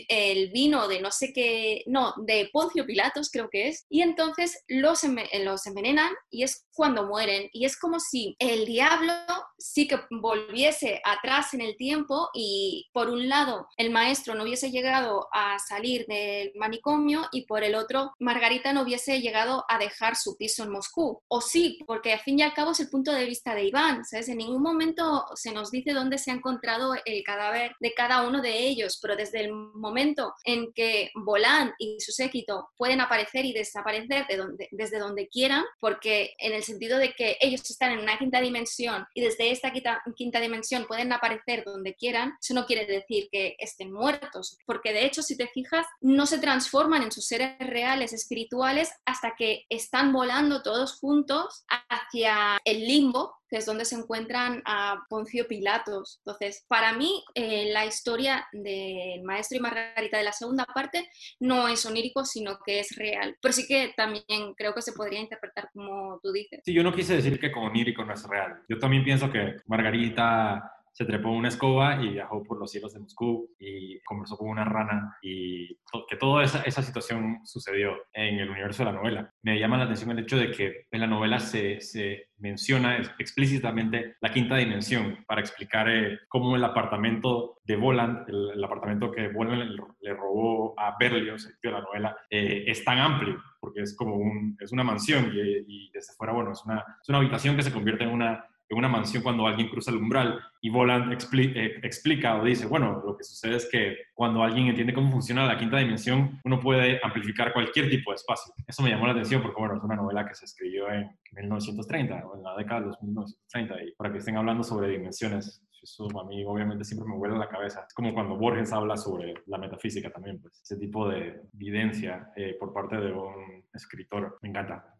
S3: el vino de no sé qué, no, de Poncio Pilatos creo que es, y entonces los, los envenenan y es cuando mueren, y es como si el diablo sí que volviese atrás en el tiempo y por un lado el maestro no hubiese llegado a salir del manicomio y por el otro Margarita no hubiese llegado a dejar su piso en Moscú. O sí, porque al fin y al cabo es el punto de vista de Iván, ¿sabes? En ningún momento se nos dice dónde se ha encontrado el cadáver de cada uno de ellos, pero desde el momento en que Volán y su séquito pueden aparecer y desaparecer de donde, desde donde quieran, porque en el sentido de que ellos están en una quinta dimensión y desde esta quinta, quinta dimensión pueden aparecer donde quieran, eso no quiere decir que estén muertos, porque de hecho si te fijas, no se transforman en sus seres reales espirituales hasta que están volando todos juntos hacia el limbo, que es donde se encuentran a Poncio Pilatos. Entonces, para mí, eh, la historia del maestro y Margarita de la segunda parte no es onírico, sino que es real. Pero sí que también creo que se podría interpretar como tú dices.
S1: Sí, yo no quise decir que con onírico no es real. Yo también pienso que Margarita se trepó una escoba y viajó por los cielos de Moscú y conversó con una rana y que toda esa, situación sucedió en el universo de la novela. Me llama la atención el hecho de que en la novela se, se menciona explícitamente la quinta dimensión para explicar eh, cómo el apartamento de Voland, el, apartamento que Voland le, robó a Berlioz, el tío de la novela, eh, es tan amplio porque es como un, es una mansión y, y desde fuera, bueno, es una, es una habitación que se convierte en una en una mansión cuando alguien cruza el umbral y Voland eh, explica o dice, bueno, lo que sucede es que cuando alguien entiende cómo funciona la quinta dimensión, uno puede amplificar cualquier tipo de espacio. Eso me llamó la atención porque, bueno, es una novela que se escribió en 1930 o en la década de los 1930 y para que estén hablando sobre dimensiones, eso a mí obviamente siempre me vuela la cabeza. Es como cuando Borges habla sobre la metafísica también, pues ese tipo de evidencia eh, por parte de un escritor. Me encanta.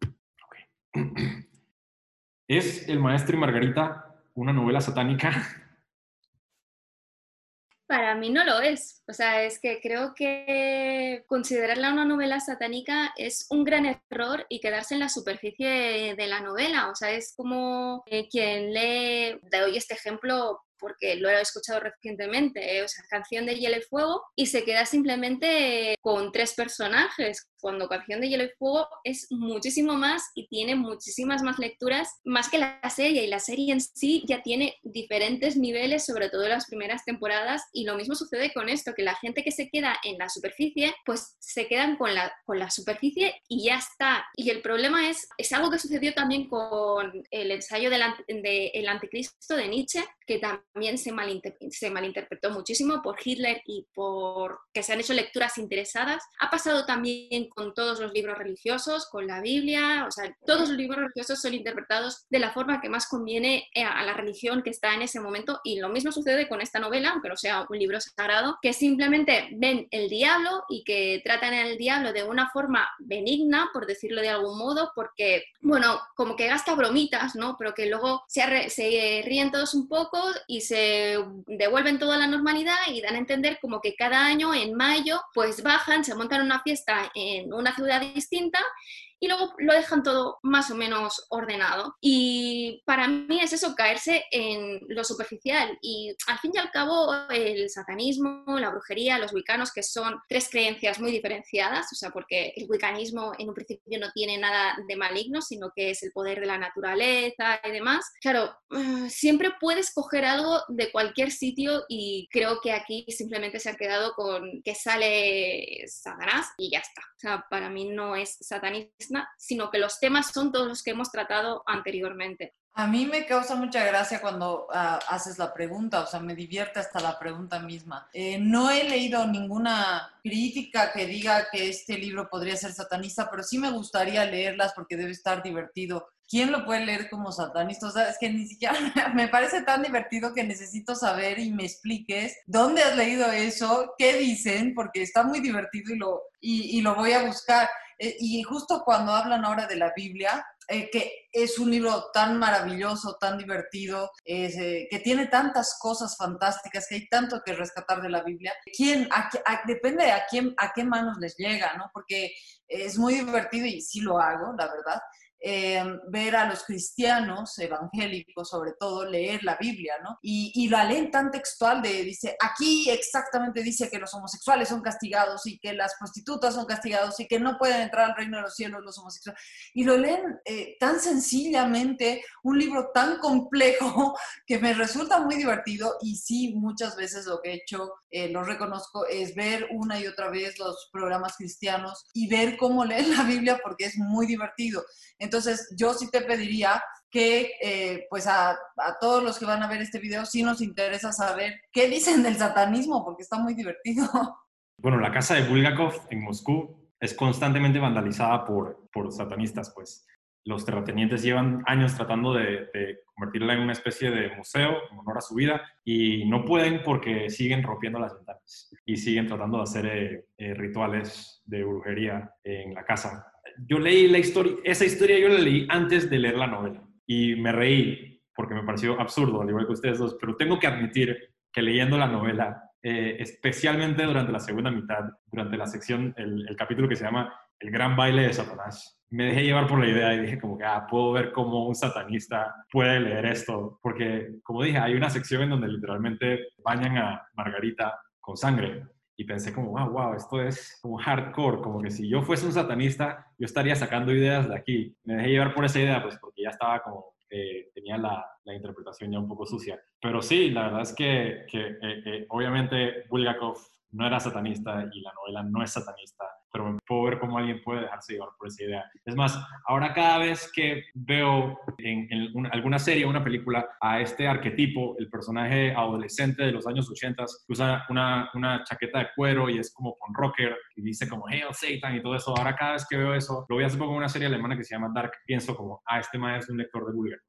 S1: Okay. ¿Es El Maestro y Margarita una novela satánica?
S3: Para mí no lo es. O sea, es que creo que considerarla una novela satánica es un gran error y quedarse en la superficie de la novela. O sea, es como eh, quien lee, doy este ejemplo porque lo he escuchado recientemente, ¿eh? o sea, Canción de Hielo y Fuego, y se queda simplemente con tres personajes, cuando Canción de Hielo y Fuego es muchísimo más y tiene muchísimas más lecturas, más que la serie, y la serie en sí ya tiene diferentes niveles, sobre todo en las primeras temporadas, y lo mismo sucede con esto, que la gente que se queda en la superficie, pues se quedan con la, con la superficie y ya está. Y el problema es, es algo que sucedió también con el ensayo del de El Anticristo de Nietzsche, que también se, se malinterpretó muchísimo por Hitler y por que se han hecho lecturas interesadas. Ha pasado también con todos los libros religiosos, con la Biblia, o sea, todos los libros religiosos son interpretados de la forma que más conviene eh, a la religión que está en ese momento y lo mismo sucede con esta novela, aunque no sea un libro sagrado, que simplemente ven el diablo y que tratan al diablo de una forma benigna, por decirlo de algún modo, porque, bueno, como que gasta bromitas, ¿no? Pero que luego se, ríen todos un poco y se devuelven toda la normalidad y dan a entender como que cada año en mayo pues bajan, se montan una fiesta en una ciudad distinta y luego lo dejan todo más o menos ordenado. Y para mí es eso, caerse en lo superficial. Y al fin y al cabo, el satanismo, la brujería, los wicanos, que son tres creencias muy diferenciadas, o sea, porque el wicanismo en un principio no tiene nada de maligno, sino que es el poder de la naturaleza y demás. Claro, eh, siempre puedes coger algo de cualquier sitio y creo que aquí simplemente se han quedado con que sale Satanás y ya está. O sea, para mí no es satanismo sino que los temas son todos los que hemos tratado anteriormente.
S2: A mí me causa mucha gracia cuando ah, haces la pregunta, o sea, me divierte hasta la pregunta misma. Eh, no he leído ninguna crítica que diga que este libro podría ser satanista, pero sí me gustaría leerlas porque debe estar divertido. ¿Quién lo puede leer como satanista? O sea, es que ni siquiera me parece tan divertido que necesito saber y me expliques dónde has leído eso, qué dicen, porque está muy divertido y lo, y lo voy a buscar. Eh, y justo cuando hablan ahora de la Biblia, eh, que es un libro tan maravilloso, tan divertido, eh, que tiene tantas cosas fantásticas, que hay tanto que rescatar de la Biblia. ¿Quién, depende a, quién, a qué manos les llega, ¿no? Porque es muy divertido y sí lo hago, la verdad, eh, ver a los cristianos evangélicos, sobre todo, leer la Biblia, ¿no? Y, y, la leen tan textual de, dice, aquí exactamente dice que los homosexuales son castigados y que las prostitutas son castigados y que no pueden entrar al reino de los cielos los homosexuales. Y lo leen eh, tan sencillamente, un libro tan complejo que me resulta muy divertido y sí, muchas veces lo que he hecho, eh, lo reconozco, es ver una y otra vez los programas cristianos y ver cómo leen la Biblia porque es muy divertido. Entonces, yo sí te pediría que, eh, pues, a, todos los que van a ver este video, sí nos interesa saber qué dicen del satanismo, porque está muy divertido.
S1: Bueno, la casa de Bulgakov en Moscú es constantemente vandalizada por, por satanistas, pues. Los terratenientes llevan años tratando de, convertirla en una especie de museo en honor a su vida y no pueden porque siguen rompiendo las ventanas y siguen tratando de hacer eh, eh, rituales de brujería en la casa yo leí la historia, esa historia yo la leí antes de leer la novela y me reí porque me pareció absurdo, al igual que ustedes dos, pero tengo que admitir que leyendo la novela, eh, especialmente durante la segunda mitad, durante la sección, el, capítulo que se llama El gran baile de Satanás, me dejé llevar por la idea y dije como que, ah, puedo ver cómo un satanista puede leer esto, porque como dije, hay una sección en donde literalmente bañan a Margarita con sangre y pensé como, wow, wow, esto es como hardcore, como que si yo fuese un satanista, yo estaría sacando ideas de aquí. Me dejé llevar por esa idea, pues porque ya estaba como, eh, tenía la, la, interpretación ya un poco sucia. Pero sí, la verdad es que, que eh, eh, obviamente Bulgakov no era satanista y la novela no es satanista, pero puedo ver cómo alguien puede dejarse llevar por esa idea. Es más, ahora cada vez que veo en, alguna serie o una película a este arquetipo, el personaje adolescente de los años 80 que usa una, una chaqueta de cuero y es como con rocker y dice como Hail Satan y todo eso, ahora cada vez que veo eso, lo voy a hacer con una serie alemana que se llama Dark, pienso como, ah, este man es un lector de Bulgar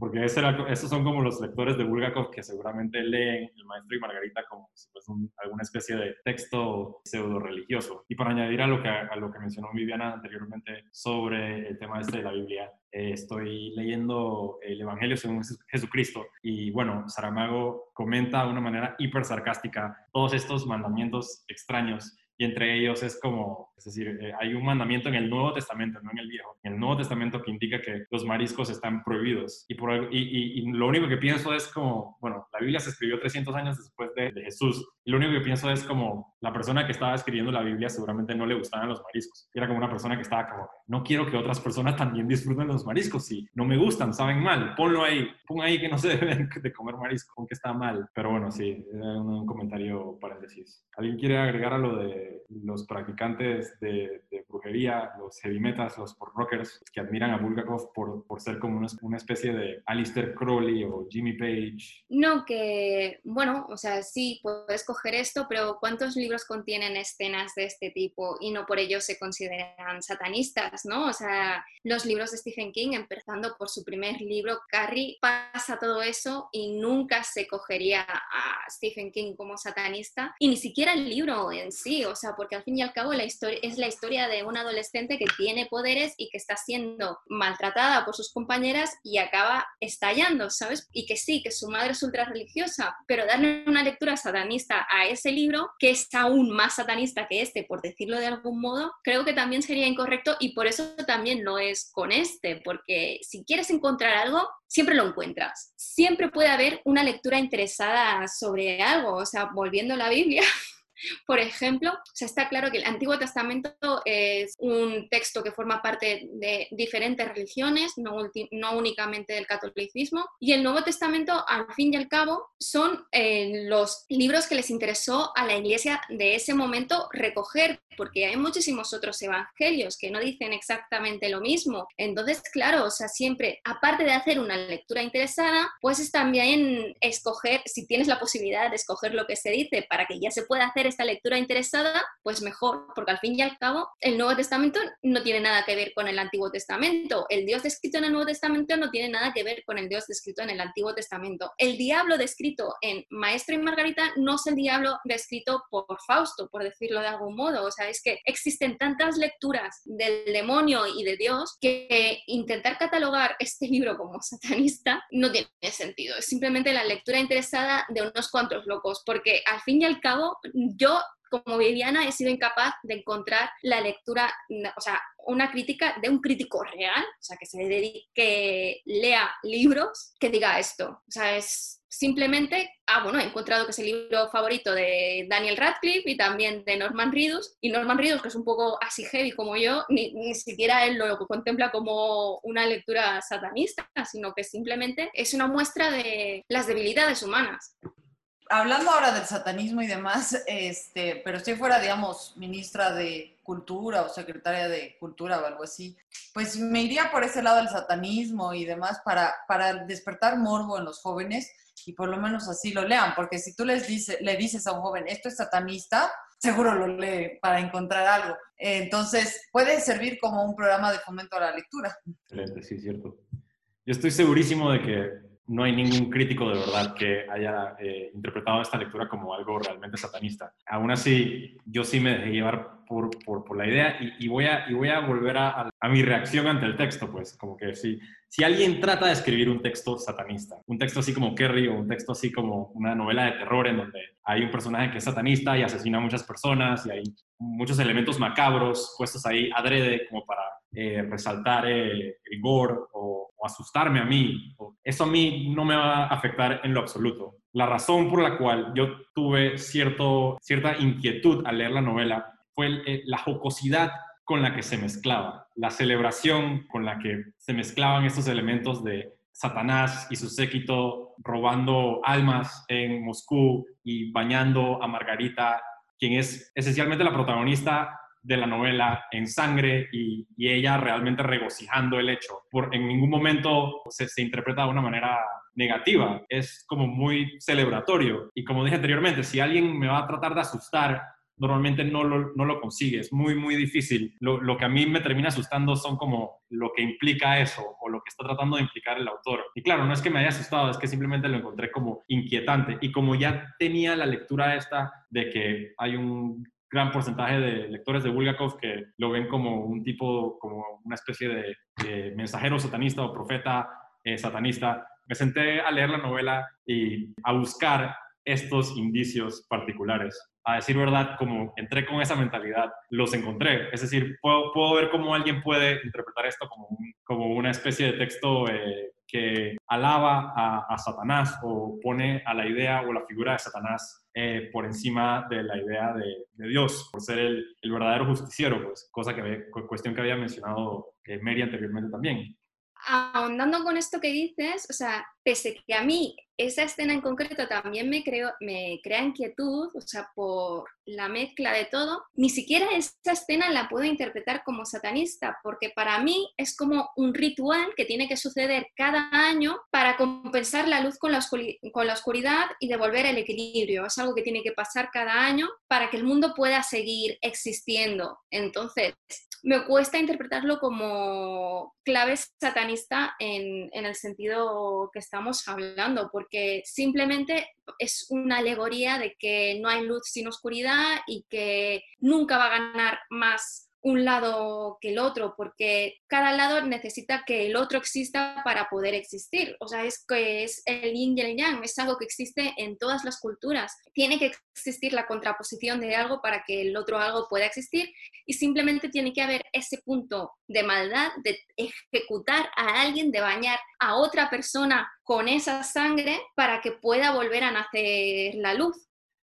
S1: porque esos son como los lectores de Bulgakov que seguramente leen El Maestro y Margarita como si fuese alguna especie de texto pseudo religioso. Y para añadir a lo que, a lo que mencionó Viviana anteriormente sobre el tema este de la Biblia, eh, estoy leyendo el Evangelio según Jesucristo y bueno, Saramago comenta de una manera hiper sarcástica todos estos mandamientos extraños y entre ellos es como, es decir, eh, hay un mandamiento en el Nuevo Testamento, no en el Viejo, en el Nuevo Testamento que indica que los mariscos están prohibidos. Y, por, y, y, lo único que pienso es como, bueno, la Biblia se escribió 300 años después de, de Jesús, y lo único que pienso es como, la persona que estaba escribiendo la Biblia seguramente no le gustaban los mariscos. Era como una persona que estaba como, no quiero que otras personas también disfruten los mariscos, si no me gustan, saben mal, ponlo ahí, pon ahí que no se deben de comer marisco, aunque está mal. Pero bueno, sí, un comentario paréntesis. ¿Alguien quiere agregar a lo de los practicantes de, brujería, los heavy metals, los rockers, que admiran a Bulgakov por, por ser como una, una, especie de Alistair Crowley o Jimmy Page?
S3: No, que, bueno, o sea, sí, puedes coger esto, pero ¿cuántos libros contienen escenas de este tipo y no por ello se consideran satanistas, ¿no? O sea, los libros de Stephen King, empezando por su primer libro, Carrie, pasa todo eso y nunca se cogería a Stephen King como satanista y ni siquiera el libro en sí, o sea, porque al fin y al cabo la historia, es la historia de una adolescente que tiene poderes y que está siendo maltratada por sus compañeras y acaba estallando, ¿sabes? Y que sí, que su madre es ultra religiosa, pero darle una lectura satanista a ese libro, que es aún más satanista que este, por decirlo de algún modo, creo que también sería incorrecto y por eso también lo es con este, porque si quieres encontrar algo, siempre lo encuentras. Siempre puede haber una lectura interesada sobre algo, o sea, volviendo a la Biblia. Por ejemplo, o está claro que el Antiguo Testamento es un texto que forma parte de diferentes religiones, no, no únicamente del catolicismo, y el Nuevo Testamento, al fin y al cabo, son eh, los libros que les interesó a la iglesia de ese momento recoger, porque hay muchísimos otros evangelios que no dicen exactamente lo mismo. Entonces, claro, o sea, siempre, aparte de hacer una lectura interesada, pues también escoger, si tienes la posibilidad de escoger lo que se dice para que ya se pueda hacer esta lectura interesada, pues mejor, porque al fin y al cabo el Nuevo Testamento no tiene nada que ver con el Antiguo Testamento. El Dios descrito en el Nuevo Testamento no tiene nada que ver con el Dios descrito en el Antiguo Testamento. El diablo descrito en Maestro y Margarita no es el diablo descrito por Fausto, por decirlo de algún modo. O sea, es que existen tantas lecturas del demonio y de Dios que intentar catalogar este libro como satanista no tiene sentido. Es simplemente la lectura interesada de unos cuantos locos, porque al fin y al cabo yo como Viviana he sido incapaz de encontrar la lectura, o sea, una crítica de un crítico real, o sea, que se dedique, que lea libros, que diga esto. O sea, es simplemente, ah, bueno, he encontrado que es el libro favorito de Daniel Radcliffe y también de Norman Reedus, y Norman Reedus, que es un poco así heavy como yo, ni, ni siquiera él lo contempla como una lectura satanista, sino que simplemente es una muestra de las debilidades humanas
S2: hablando ahora del satanismo y demás, este, pero si fuera, digamos, ministra de Cultura o secretaria de Cultura o algo así, pues me iría por ese lado del satanismo y demás para, para despertar morbo en los jóvenes y por lo menos así lo lean, porque si tú les dice, le dices a un joven, esto es satanista, seguro lo lee para encontrar algo. Entonces, puede servir como un programa de fomento a la lectura.
S1: Excelente, sí, cierto. Yo estoy segurísimo de que no hay ningún crítico de verdad que haya eh, interpretado esta lectura como algo realmente satanista. Aún así, yo sí me dejé llevar por, por, la idea y, voy a, y voy a volver a, a, mi reacción ante el texto, pues como que si, si alguien trata de escribir un texto satanista, un texto así como Kerry o un texto así como una novela de terror en donde hay un personaje que es satanista y asesina a muchas personas y hay muchos elementos macabros puestos ahí adrede como para eh, resaltar el gore o, asustarme a mí. Eso a mí no me va a afectar en lo absoluto. La razón por la cual yo tuve cierto, cierta inquietud al leer la novela fue eh, la jocosidad con la que se mezclaba, la celebración con la que se mezclaban estos elementos de Satanás y su séquito robando almas en Moscú y bañando a Margarita, quien es esencialmente la protagonista de la novela en sangre y, ella realmente regocijando el hecho. Por, en ningún momento se, se interpreta de una manera negativa, es como muy celebratorio. Y como dije anteriormente, si alguien me va a tratar de asustar, normalmente no lo, no lo consigue, es muy, muy difícil. Lo, lo, que a mí me termina asustando son como lo que implica eso o lo que está tratando de implicar el autor. Y claro, no es que me haya asustado, es que simplemente lo encontré como inquietante. Y como ya tenía la lectura esta de que hay un gran porcentaje de lectores de Bulgakov que lo ven como un tipo, como una especie de, mensajero satanista o profeta eh, satanista. Me senté a leer la novela y a buscar estos indicios particulares. a decir verdad, como entré con esa mentalidad, los encontré. Es decir, puedo, puedo ver cómo alguien puede interpretar esto como, como una especie de texto eh, que alaba a, Satanás o pone a la idea o la figura de Satanás eh, por encima de la idea de, Dios, por ser el, verdadero justiciero, pues, cosa que cuestión que había mencionado eh, Mary anteriormente también
S3: ahondando con esto que dices, o sea, pese que a mí esa escena en concreto también me, creo, me crea inquietud, o sea, por la mezcla de todo, ni siquiera esa escena la puedo interpretar como satanista, porque para mí es como un ritual que tiene que suceder cada año para compensar la luz con la, con la oscuridad y devolver el equilibrio. Es algo que tiene que pasar cada año para que el mundo pueda seguir existiendo. Entonces, me cuesta interpretarlo como clave satanista en, el sentido que estamos hablando, porque simplemente es una alegoría de que no hay luz sin oscuridad y que nunca va a ganar más un lado que el otro, porque cada lado necesita que el otro exista para poder existir. O sea, es que es el yin y el yang, es algo que existe en todas las culturas. Tiene que existir la contraposición de algo para que el otro algo pueda existir y simplemente tiene que haber ese punto de maldad, de ejecutar a alguien, de bañar a otra persona con esa sangre para que pueda volver a nacer la luz.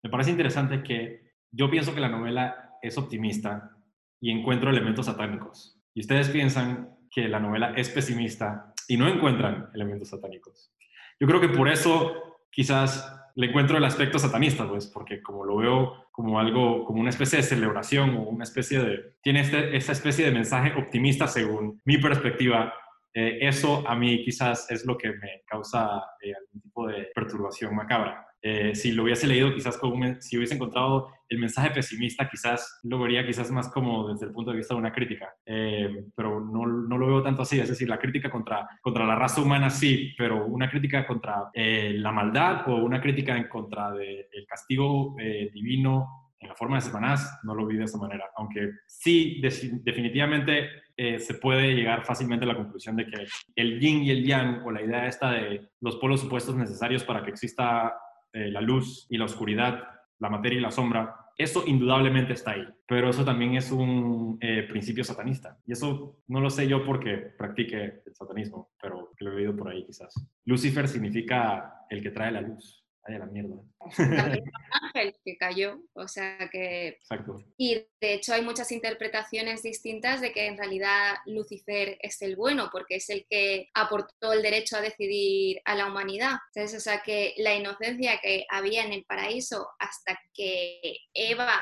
S1: Me parece interesante que yo pienso que la novela es optimista y encuentro elementos satánicos. Y ustedes piensan que la novela es pesimista y no encuentran elementos satánicos. Yo creo que por eso quizás le encuentro el aspecto satanista, pues, porque como lo veo como algo, como una especie de celebración o una especie de, tiene este, esa especie de mensaje optimista según mi perspectiva, eh, eso a mí quizás es lo que me causa eh, algún tipo de perturbación macabra. Eh, si lo hubiese leído quizás como si hubiese encontrado el mensaje pesimista, quizás lo vería quizás más como desde el punto de vista de una crítica, eh, pero no, no, lo veo tanto así, es decir, la crítica contra, contra la raza humana sí, pero una crítica contra eh, la maldad o una crítica en contra del castigo divino en la forma de Satanás, no lo vi de esa manera, aunque sí, definitivamente se puede llegar fácilmente a la conclusión de que el yin y el yang, o la idea esta de los polos supuestos necesarios para que exista eh, la luz y la oscuridad, la materia y la sombra, eso indudablemente está ahí, pero eso también es un eh, principio satanista. Y eso no lo sé yo porque practique el satanismo, pero lo he leído por ahí quizás. Lucifer significa el que trae la luz. Ay, la mierda.
S3: ángel que cayó, o sea que...
S1: Exacto.
S3: Y de hecho hay muchas interpretaciones distintas de que en realidad Lucifer es el bueno, porque es el que aportó el derecho a decidir a la humanidad. Entonces, o sea que la inocencia que había en el paraíso hasta que Eva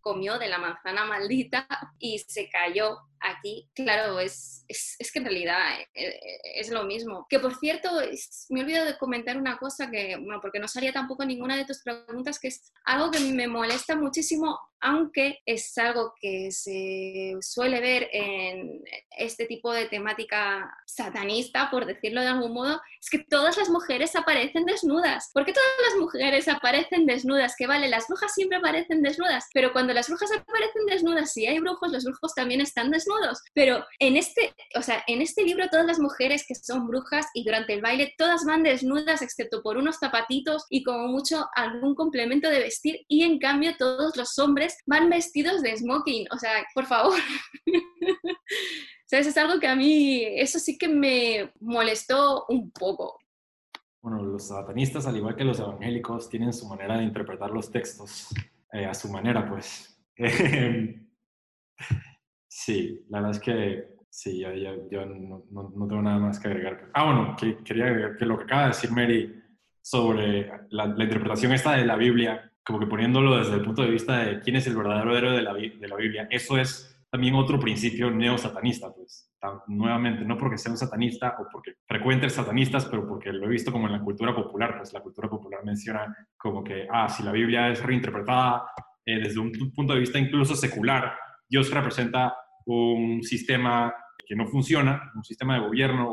S3: comió de la manzana maldita y se cayó aquí, claro, es, es, que en realidad eh, eh, es, lo mismo. Que por cierto, me he olvidado de comentar una cosa que, bueno, porque no salía tampoco ninguna de tus preguntas, que es algo que me molesta muchísimo aunque es algo que se suele ver en este tipo de temática satanista, por decirlo de algún modo, es que todas las mujeres aparecen desnudas. ¿Por qué todas las mujeres aparecen desnudas? Que vale, las brujas siempre aparecen desnudas, pero cuando las brujas aparecen desnudas, si hay brujos, los brujos también están desnudos. Pero en este, o sea, en este libro todas las mujeres que son brujas y durante el baile todas van desnudas excepto por unos zapatitos y como mucho algún complemento de vestir y en cambio todos los hombres van vestidos de smoking, o sea, por favor. ¿Sabes? Es algo que a mí, eso sí que me molestó un poco.
S1: Bueno, los satanistas, al igual que los evangélicos, tienen su manera de interpretar los textos eh, a su manera, pues. sí, la verdad es que sí, yo, no, no, tengo nada más que agregar. Ah, bueno, que, quería agregar que lo que acaba de decir Mary sobre la, la interpretación esta de la Biblia como que poniéndolo desde el punto de vista de quién es el verdadero héroe de la, de la Biblia, eso es también otro principio neosatanista, pues, nuevamente, no porque sea un satanista o porque frecuente satanistas, pero porque lo he visto como en la cultura popular, pues la cultura popular menciona como que, ah, si la Biblia es reinterpretada eh, desde un punto de vista incluso secular, Dios representa un sistema que no funciona, un sistema de gobierno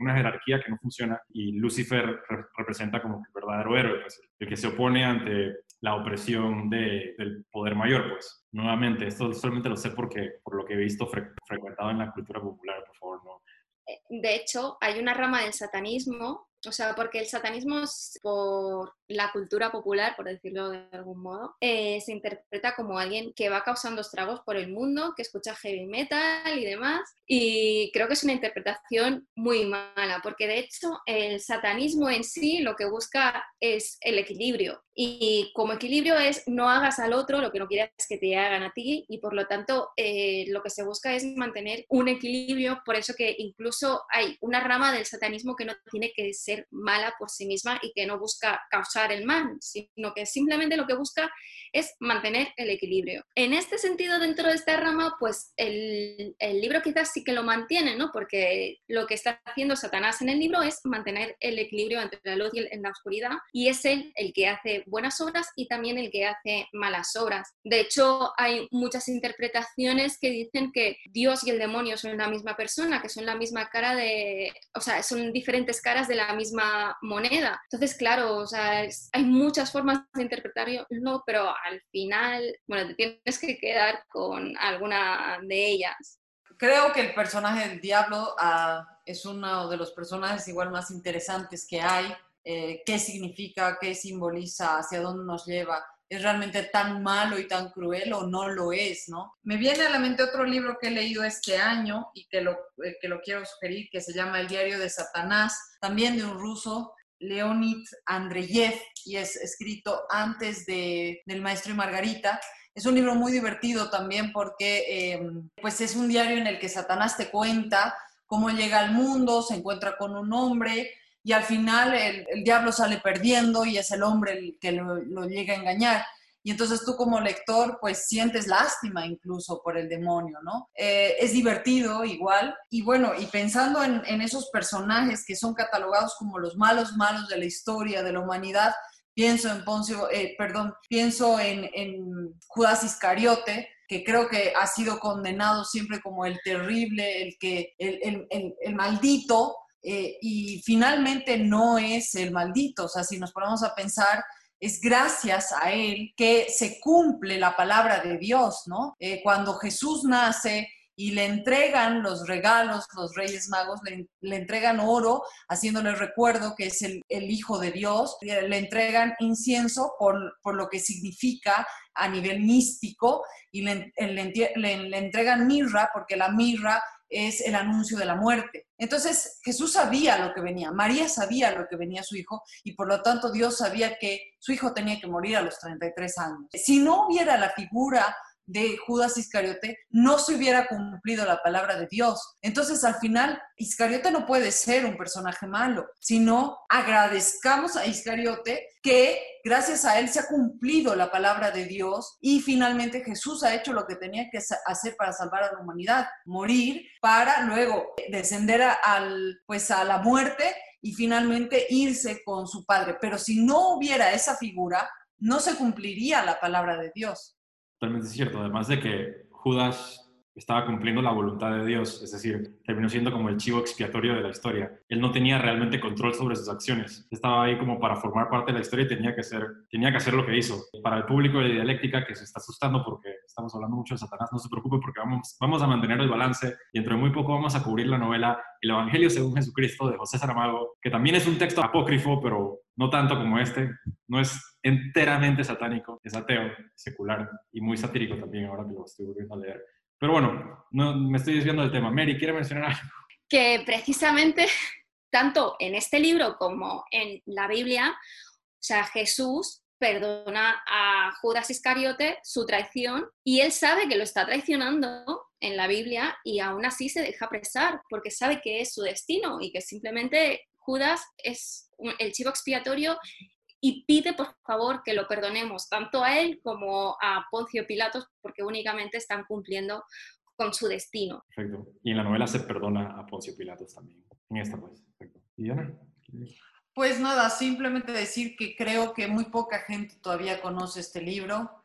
S1: una jerarquía que no funciona, y Lucifer representa como el verdadero héroe, pues, el que se opone ante la opresión del poder mayor, pues. Nuevamente, esto solamente lo sé porque, por lo que he visto frecuentado en la cultura popular, por favor, no.
S3: Eh, de hecho, hay una rama del satanismo O sea, porque el satanismo, por la cultura popular, por decirlo de algún modo, eh, se interpreta como alguien que va causando estragos por el mundo, que escucha heavy metal y demás. Y creo que es una interpretación muy mala, porque de hecho el satanismo en sí lo que busca es el equilibrio. Y como equilibrio es no hagas al otro lo que no quieras que te hagan a ti y por lo tanto eh, lo que se busca es mantener un equilibrio, por eso que incluso hay una rama del satanismo que no tiene que ser mala por sí misma y que no busca causar el mal, sino que simplemente lo que busca es mantener el equilibrio. En este sentido, dentro de esta rama, pues el, el libro quizás sí que lo mantiene, ¿no? Porque lo que está haciendo Satanás en el libro es mantener el equilibrio entre la luz y la oscuridad y es él el que hace buenas obras y también el que hace malas obras. De hecho, hay muchas interpretaciones que dicen que Dios y el demonio son la misma persona, que son la misma cara de, o sea, son diferentes caras de la misma moneda. Entonces, claro, o sea, hay muchas formas de interpretarlo, pero al final, bueno, te tienes que quedar con alguna de ellas.
S2: Creo que el personaje del diablo ah, es uno de los personajes igual más interesantes que hay eh, qué significa, qué simboliza, hacia dónde nos lleva. ¿Es realmente tan malo y tan cruel o no lo es, no? Me viene a la mente otro libro que he leído este año y que lo, eh, que lo quiero sugerir, que se llama El diario de Satanás, también de un ruso, Leonid Andreyev, y es escrito antes de, del Maestro y Margarita. Es un libro muy divertido también porque em, pues es un diario en el que Satanás te cuenta cómo llega al mundo, se encuentra con un hombre, y al final el, diablo sale perdiendo y es el hombre el que lo, llega a engañar. Y entonces tú como lector pues sientes lástima incluso por el demonio, ¿no? Eh, es divertido igual. Y bueno, y pensando en, esos personajes que son catalogados como los malos malos de la historia, de la humanidad, pienso en Poncio, eh, perdón, pienso en, Judas Iscariote, que creo que ha sido condenado siempre como el terrible, el que, el, el maldito, eh, y finalmente no es el maldito, o sea, si nos ponemos a pensar, es gracias a él que se cumple la palabra de Dios, ¿no? Eh, cuando Jesús nace y le entregan los regalos, los reyes magos, le, entregan oro, haciéndole recuerdo que es el, Hijo de Dios, le entregan incienso por, por, lo que significa a nivel místico y le, le entregan mirra porque la mirra es el anuncio de la muerte. Entonces Jesús sabía lo que venía, María sabía lo que venía su hijo y por lo tanto Dios sabía que su hijo tenía que morir a los 33 años. Si no hubiera la figura de Judas Iscariote, no se hubiera cumplido la palabra de Dios. Entonces, al final, Iscariote no puede ser un personaje malo, sino agradezcamos a Iscariote que gracias a él se ha cumplido la palabra de Dios y finalmente Jesús ha hecho lo que tenía que hacer para salvar a la humanidad, morir para luego descender a, al, pues a la muerte y finalmente irse con su padre. Pero si no hubiera esa figura, no se cumpliría la palabra de Dios.
S1: Totalmente cierto. Además de que Judas estaba cumpliendo la voluntad de Dios, es decir, terminó siendo como el chivo expiatorio de la historia. Él no tenía realmente control sobre sus acciones. Estaba ahí como para formar parte de la historia y tenía que, ser, tenía que hacer lo que hizo. Para el público de dialéctica que se está asustando porque estamos hablando mucho de Satanás, no se preocupe porque vamos, vamos a mantener el balance y dentro de muy poco vamos a cubrir la novela El Evangelio según Jesucristo de José Saramago, que también es un texto apócrifo, pero no tanto como este. No es enteramente satánico, es ateo, secular y muy satírico también, ahora que lo estoy volviendo a leer. Pero bueno, no, me estoy desviando del tema. Mary, ¿quiere mencionar?
S3: Que precisamente, tanto en este libro como en la Biblia, o sea, Jesús perdona a Judas Iscariote su traición y él sabe que lo está traicionando en la Biblia y aún así se deja apresar porque sabe que es su destino y que simplemente Judas es el chivo expiatorio y pide por favor que lo perdonemos tanto a él como a Poncio Pilatos porque únicamente están cumpliendo con su destino.
S1: Perfecto. Y en la novela se perdona a Poncio Pilatos también. En esta pues. Perfecto. ¿Y Diana?
S2: Pues nada, simplemente decir que creo que muy poca gente todavía conoce este libro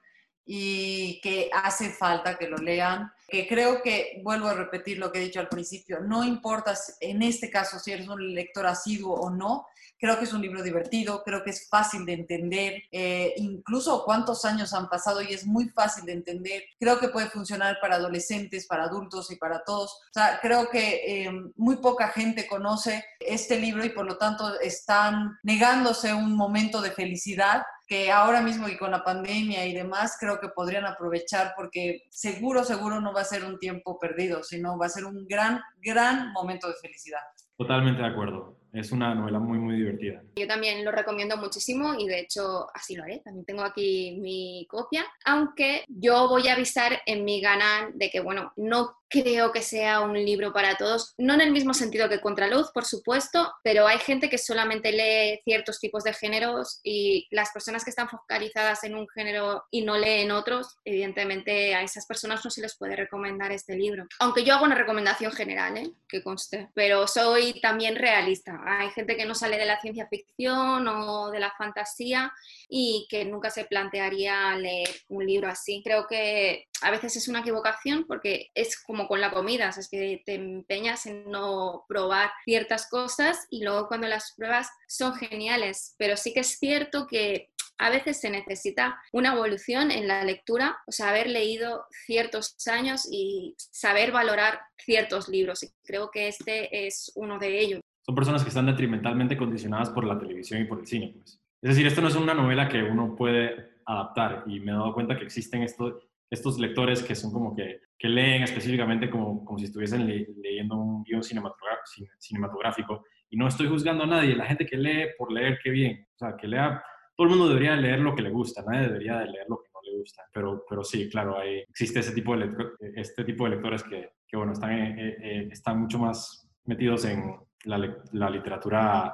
S2: y que hace falta que lo lean, que creo que, vuelvo a repetir lo que he dicho al principio, no importa en este caso si eres un lector asiduo o no, Creo que es un libro divertido, creo que es fácil de entender, eh, incluso cuántos años han pasado y es muy fácil de entender. Creo que puede funcionar para adolescentes, para adultos y para todos. O sea, creo que eh, muy poca gente conoce este libro y por lo tanto están negándose un momento de felicidad que ahora mismo y con la pandemia y demás, creo que podrían aprovechar porque seguro, seguro no va a ser un tiempo perdido, sino va a ser un gran, gran momento de felicidad.
S1: Totalmente de acuerdo. Es una novela muy, muy divertida.
S3: Yo también lo recomiendo muchísimo y de hecho así lo haré. También tengo aquí mi copia. Aunque yo voy a avisar en mi canal de que, bueno, no creo que sea un libro para todos, no en el mismo sentido que Contraluz, por supuesto, pero hay gente que solamente lee ciertos tipos de géneros y las personas que están focalizadas en un género y no leen otros, evidentemente a esas personas no se les puede recomendar este libro. Aunque yo hago una recomendación general, ¿eh? que conste, pero soy también realista. Hay gente que no sale de la ciencia ficción o de la fantasía y que nunca se plantearía leer un libro así. Creo que a veces es una equivocación porque es como con la comida, es que te empeñas en no probar ciertas cosas y luego cuando las pruebas son geniales, pero sí que es cierto que a veces se necesita una evolución en la lectura, o sea, haber leído ciertos años y saber valorar ciertos libros. Y creo que este es uno de ellos.
S1: Son personas que están detrimentalmente condicionadas por la televisión y por el cine. Pues. Es decir, esto no es una novela que uno puede adaptar y me he dado cuenta que existen estos, estos lectores que son como que, que leen específicamente como, como si estuviesen leyendo un guion cinematográfico. Y no estoy juzgando a nadie, la gente que lee por leer, qué bien, o sea, que lea, todo el mundo debería leer lo que le gusta, nadie debería de leer lo que no le gusta, pero, pero sí, claro, hay, existe ese tipo de, este tipo de lectores que, que bueno, están, eh, eh, están mucho más metidos en la, la literatura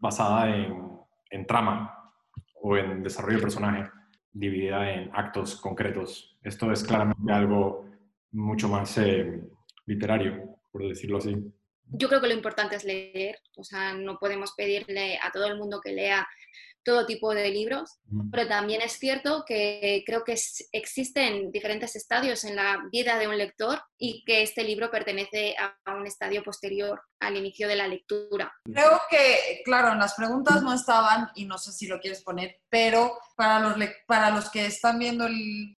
S1: basada en, en trama o en desarrollo de personaje dividida en actos concretos. Esto es claramente algo mucho más eh, literario, por decirlo así.
S3: Yo creo que lo importante es leer, o sea, no podemos pedirle a todo el mundo que lea todo tipo de libros, pero también es cierto que creo que existen diferentes estadios en la vida de un lector y que este libro pertenece a un estadio posterior al inicio de la lectura.
S2: Creo que, claro, las preguntas no estaban y no sé si lo quieres poner, pero para los, para los que están viendo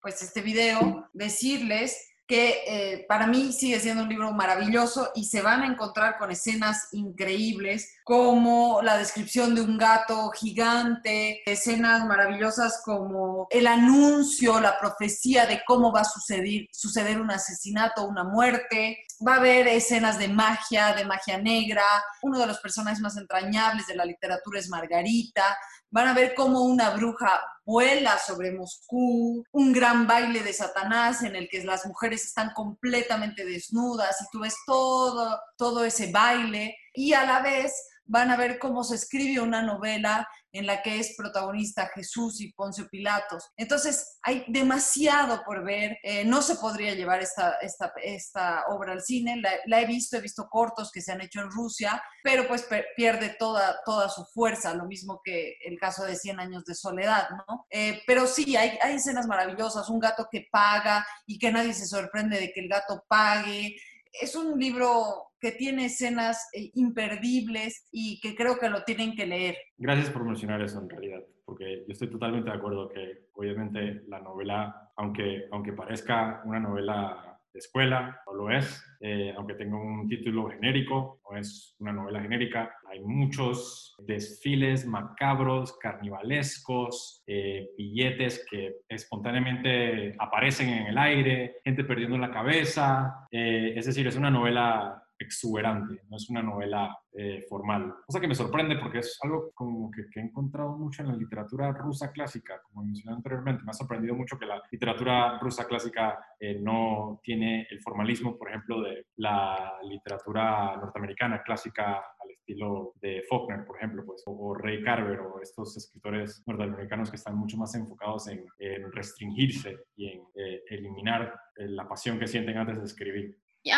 S2: pues, este video, decirles que eh, para mí sigue siendo un libro maravilloso y se van a encontrar con escenas increíbles como la descripción de un gato gigante, escenas maravillosas como el anuncio, la profecía de cómo va a suceder, suceder un asesinato, una muerte. Va a haber escenas de magia, de magia negra. Uno de los personajes más entrañables de la literatura es Margarita. Van a ver cómo una bruja vuela sobre Moscú, un gran baile de Satanás en el que las mujeres están completamente desnudas y tú ves todo, todo ese baile y a la vez van a ver cómo se escribe una novela en la que es protagonista Jesús y Poncio Pilatos. Entonces, hay demasiado por ver. Eh, no se podría llevar esta, esta, obra al cine. La, he visto, he visto cortos que se han hecho en Rusia, pero pues pierde toda, toda su fuerza, lo mismo que el caso de 100 años de soledad, ¿no? Eh, pero sí, hay, hay escenas maravillosas, un gato que paga y que nadie se sorprende de que el gato pague. Es un libro que tiene escenas eh, imperdibles y que creo que lo tienen que leer.
S1: Gracias por mencionar eso en realidad, porque yo estoy totalmente de acuerdo que obviamente la novela, aunque, aunque parezca una novela de escuela, no lo es, eh, aunque tenga un título genérico, no es una novela genérica. Hay muchos desfiles macabros, carnivalescos, eh, billetes que espontáneamente aparecen en el aire, gente perdiendo la cabeza. es decir, es una novela exuberante, no es una novela eh, formal. Cosa que me sorprende porque es algo como que, he encontrado mucho en la literatura rusa clásica, como mencioné anteriormente. Me ha sorprendido mucho que la literatura rusa clásica eh, no tiene el formalismo, por ejemplo, de la literatura norteamericana clásica al estilo de Faulkner, por ejemplo, pues, o, Ray Carver, o estos escritores norteamericanos que están mucho más enfocados en, restringirse y en eh, eliminar la pasión que sienten antes de escribir.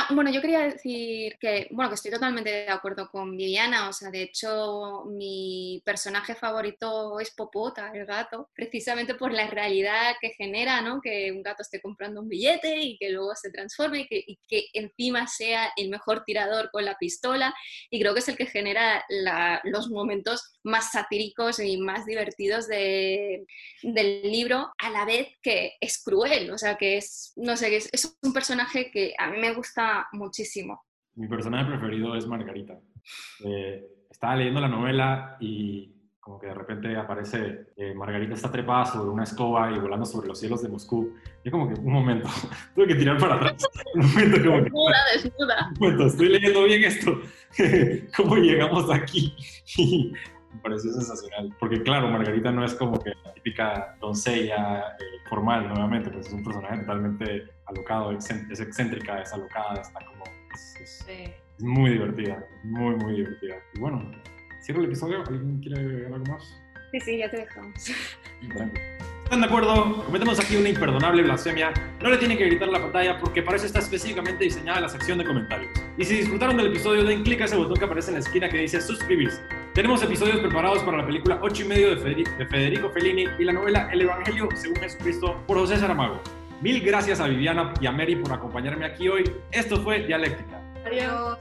S3: Bueno, yo quería decir que, bueno, que estoy totalmente de acuerdo con Viviana, o sea, de hecho, mi personaje favorito es Popota, el gato, precisamente por la realidad que genera, ¿no? Que un gato esté comprando un billete y que luego se transforme y que, y que encima sea el mejor tirador con la pistola, y creo que es el que genera los momentos más satíricos y más divertidos de, del libro, a la vez que es cruel, o sea, que es, no sé, es, es un personaje que a mí me gusta muchísimo.
S1: Mi personaje preferido es Margarita. Eh, estaba leyendo la novela y como que de repente aparece eh, Margarita está trepada sobre una escoba y volando sobre los cielos de Moscú. Yo como que, un momento, tuve que tirar para atrás. Un momento, como que,
S3: desnuda, desnuda.
S1: Un momento, estoy leyendo bien esto. ¿Cómo llegamos aquí? Y me pareció sensacional. Porque claro, Margarita no es como que la típica doncella eh, formal, nuevamente, pues es un personaje totalmente alocado, es excéntrica, es alocada, está como... Es, es muy divertida, muy, muy divertida. Y bueno, cierro el episodio. ¿Alguien quiere agregar algo más?
S3: Sí, sí, ya te dejamos.
S1: ¿Están de acuerdo? Cometemos aquí una imperdonable blasfemia. No le tienen que gritar a la pantalla porque para eso está específicamente diseñada la sección de comentarios. Y si disfrutaron del episodio, den clic a ese botón que aparece en la esquina que dice suscribirse. Tenemos episodios preparados para la película 8 y medio de Federico Fellini y la novela El Evangelio según Jesucristo por José Saramago. Mil gracias a Viviana y a Mary por acompañarme aquí hoy. Esto fue Dialéctica.
S2: Adiós.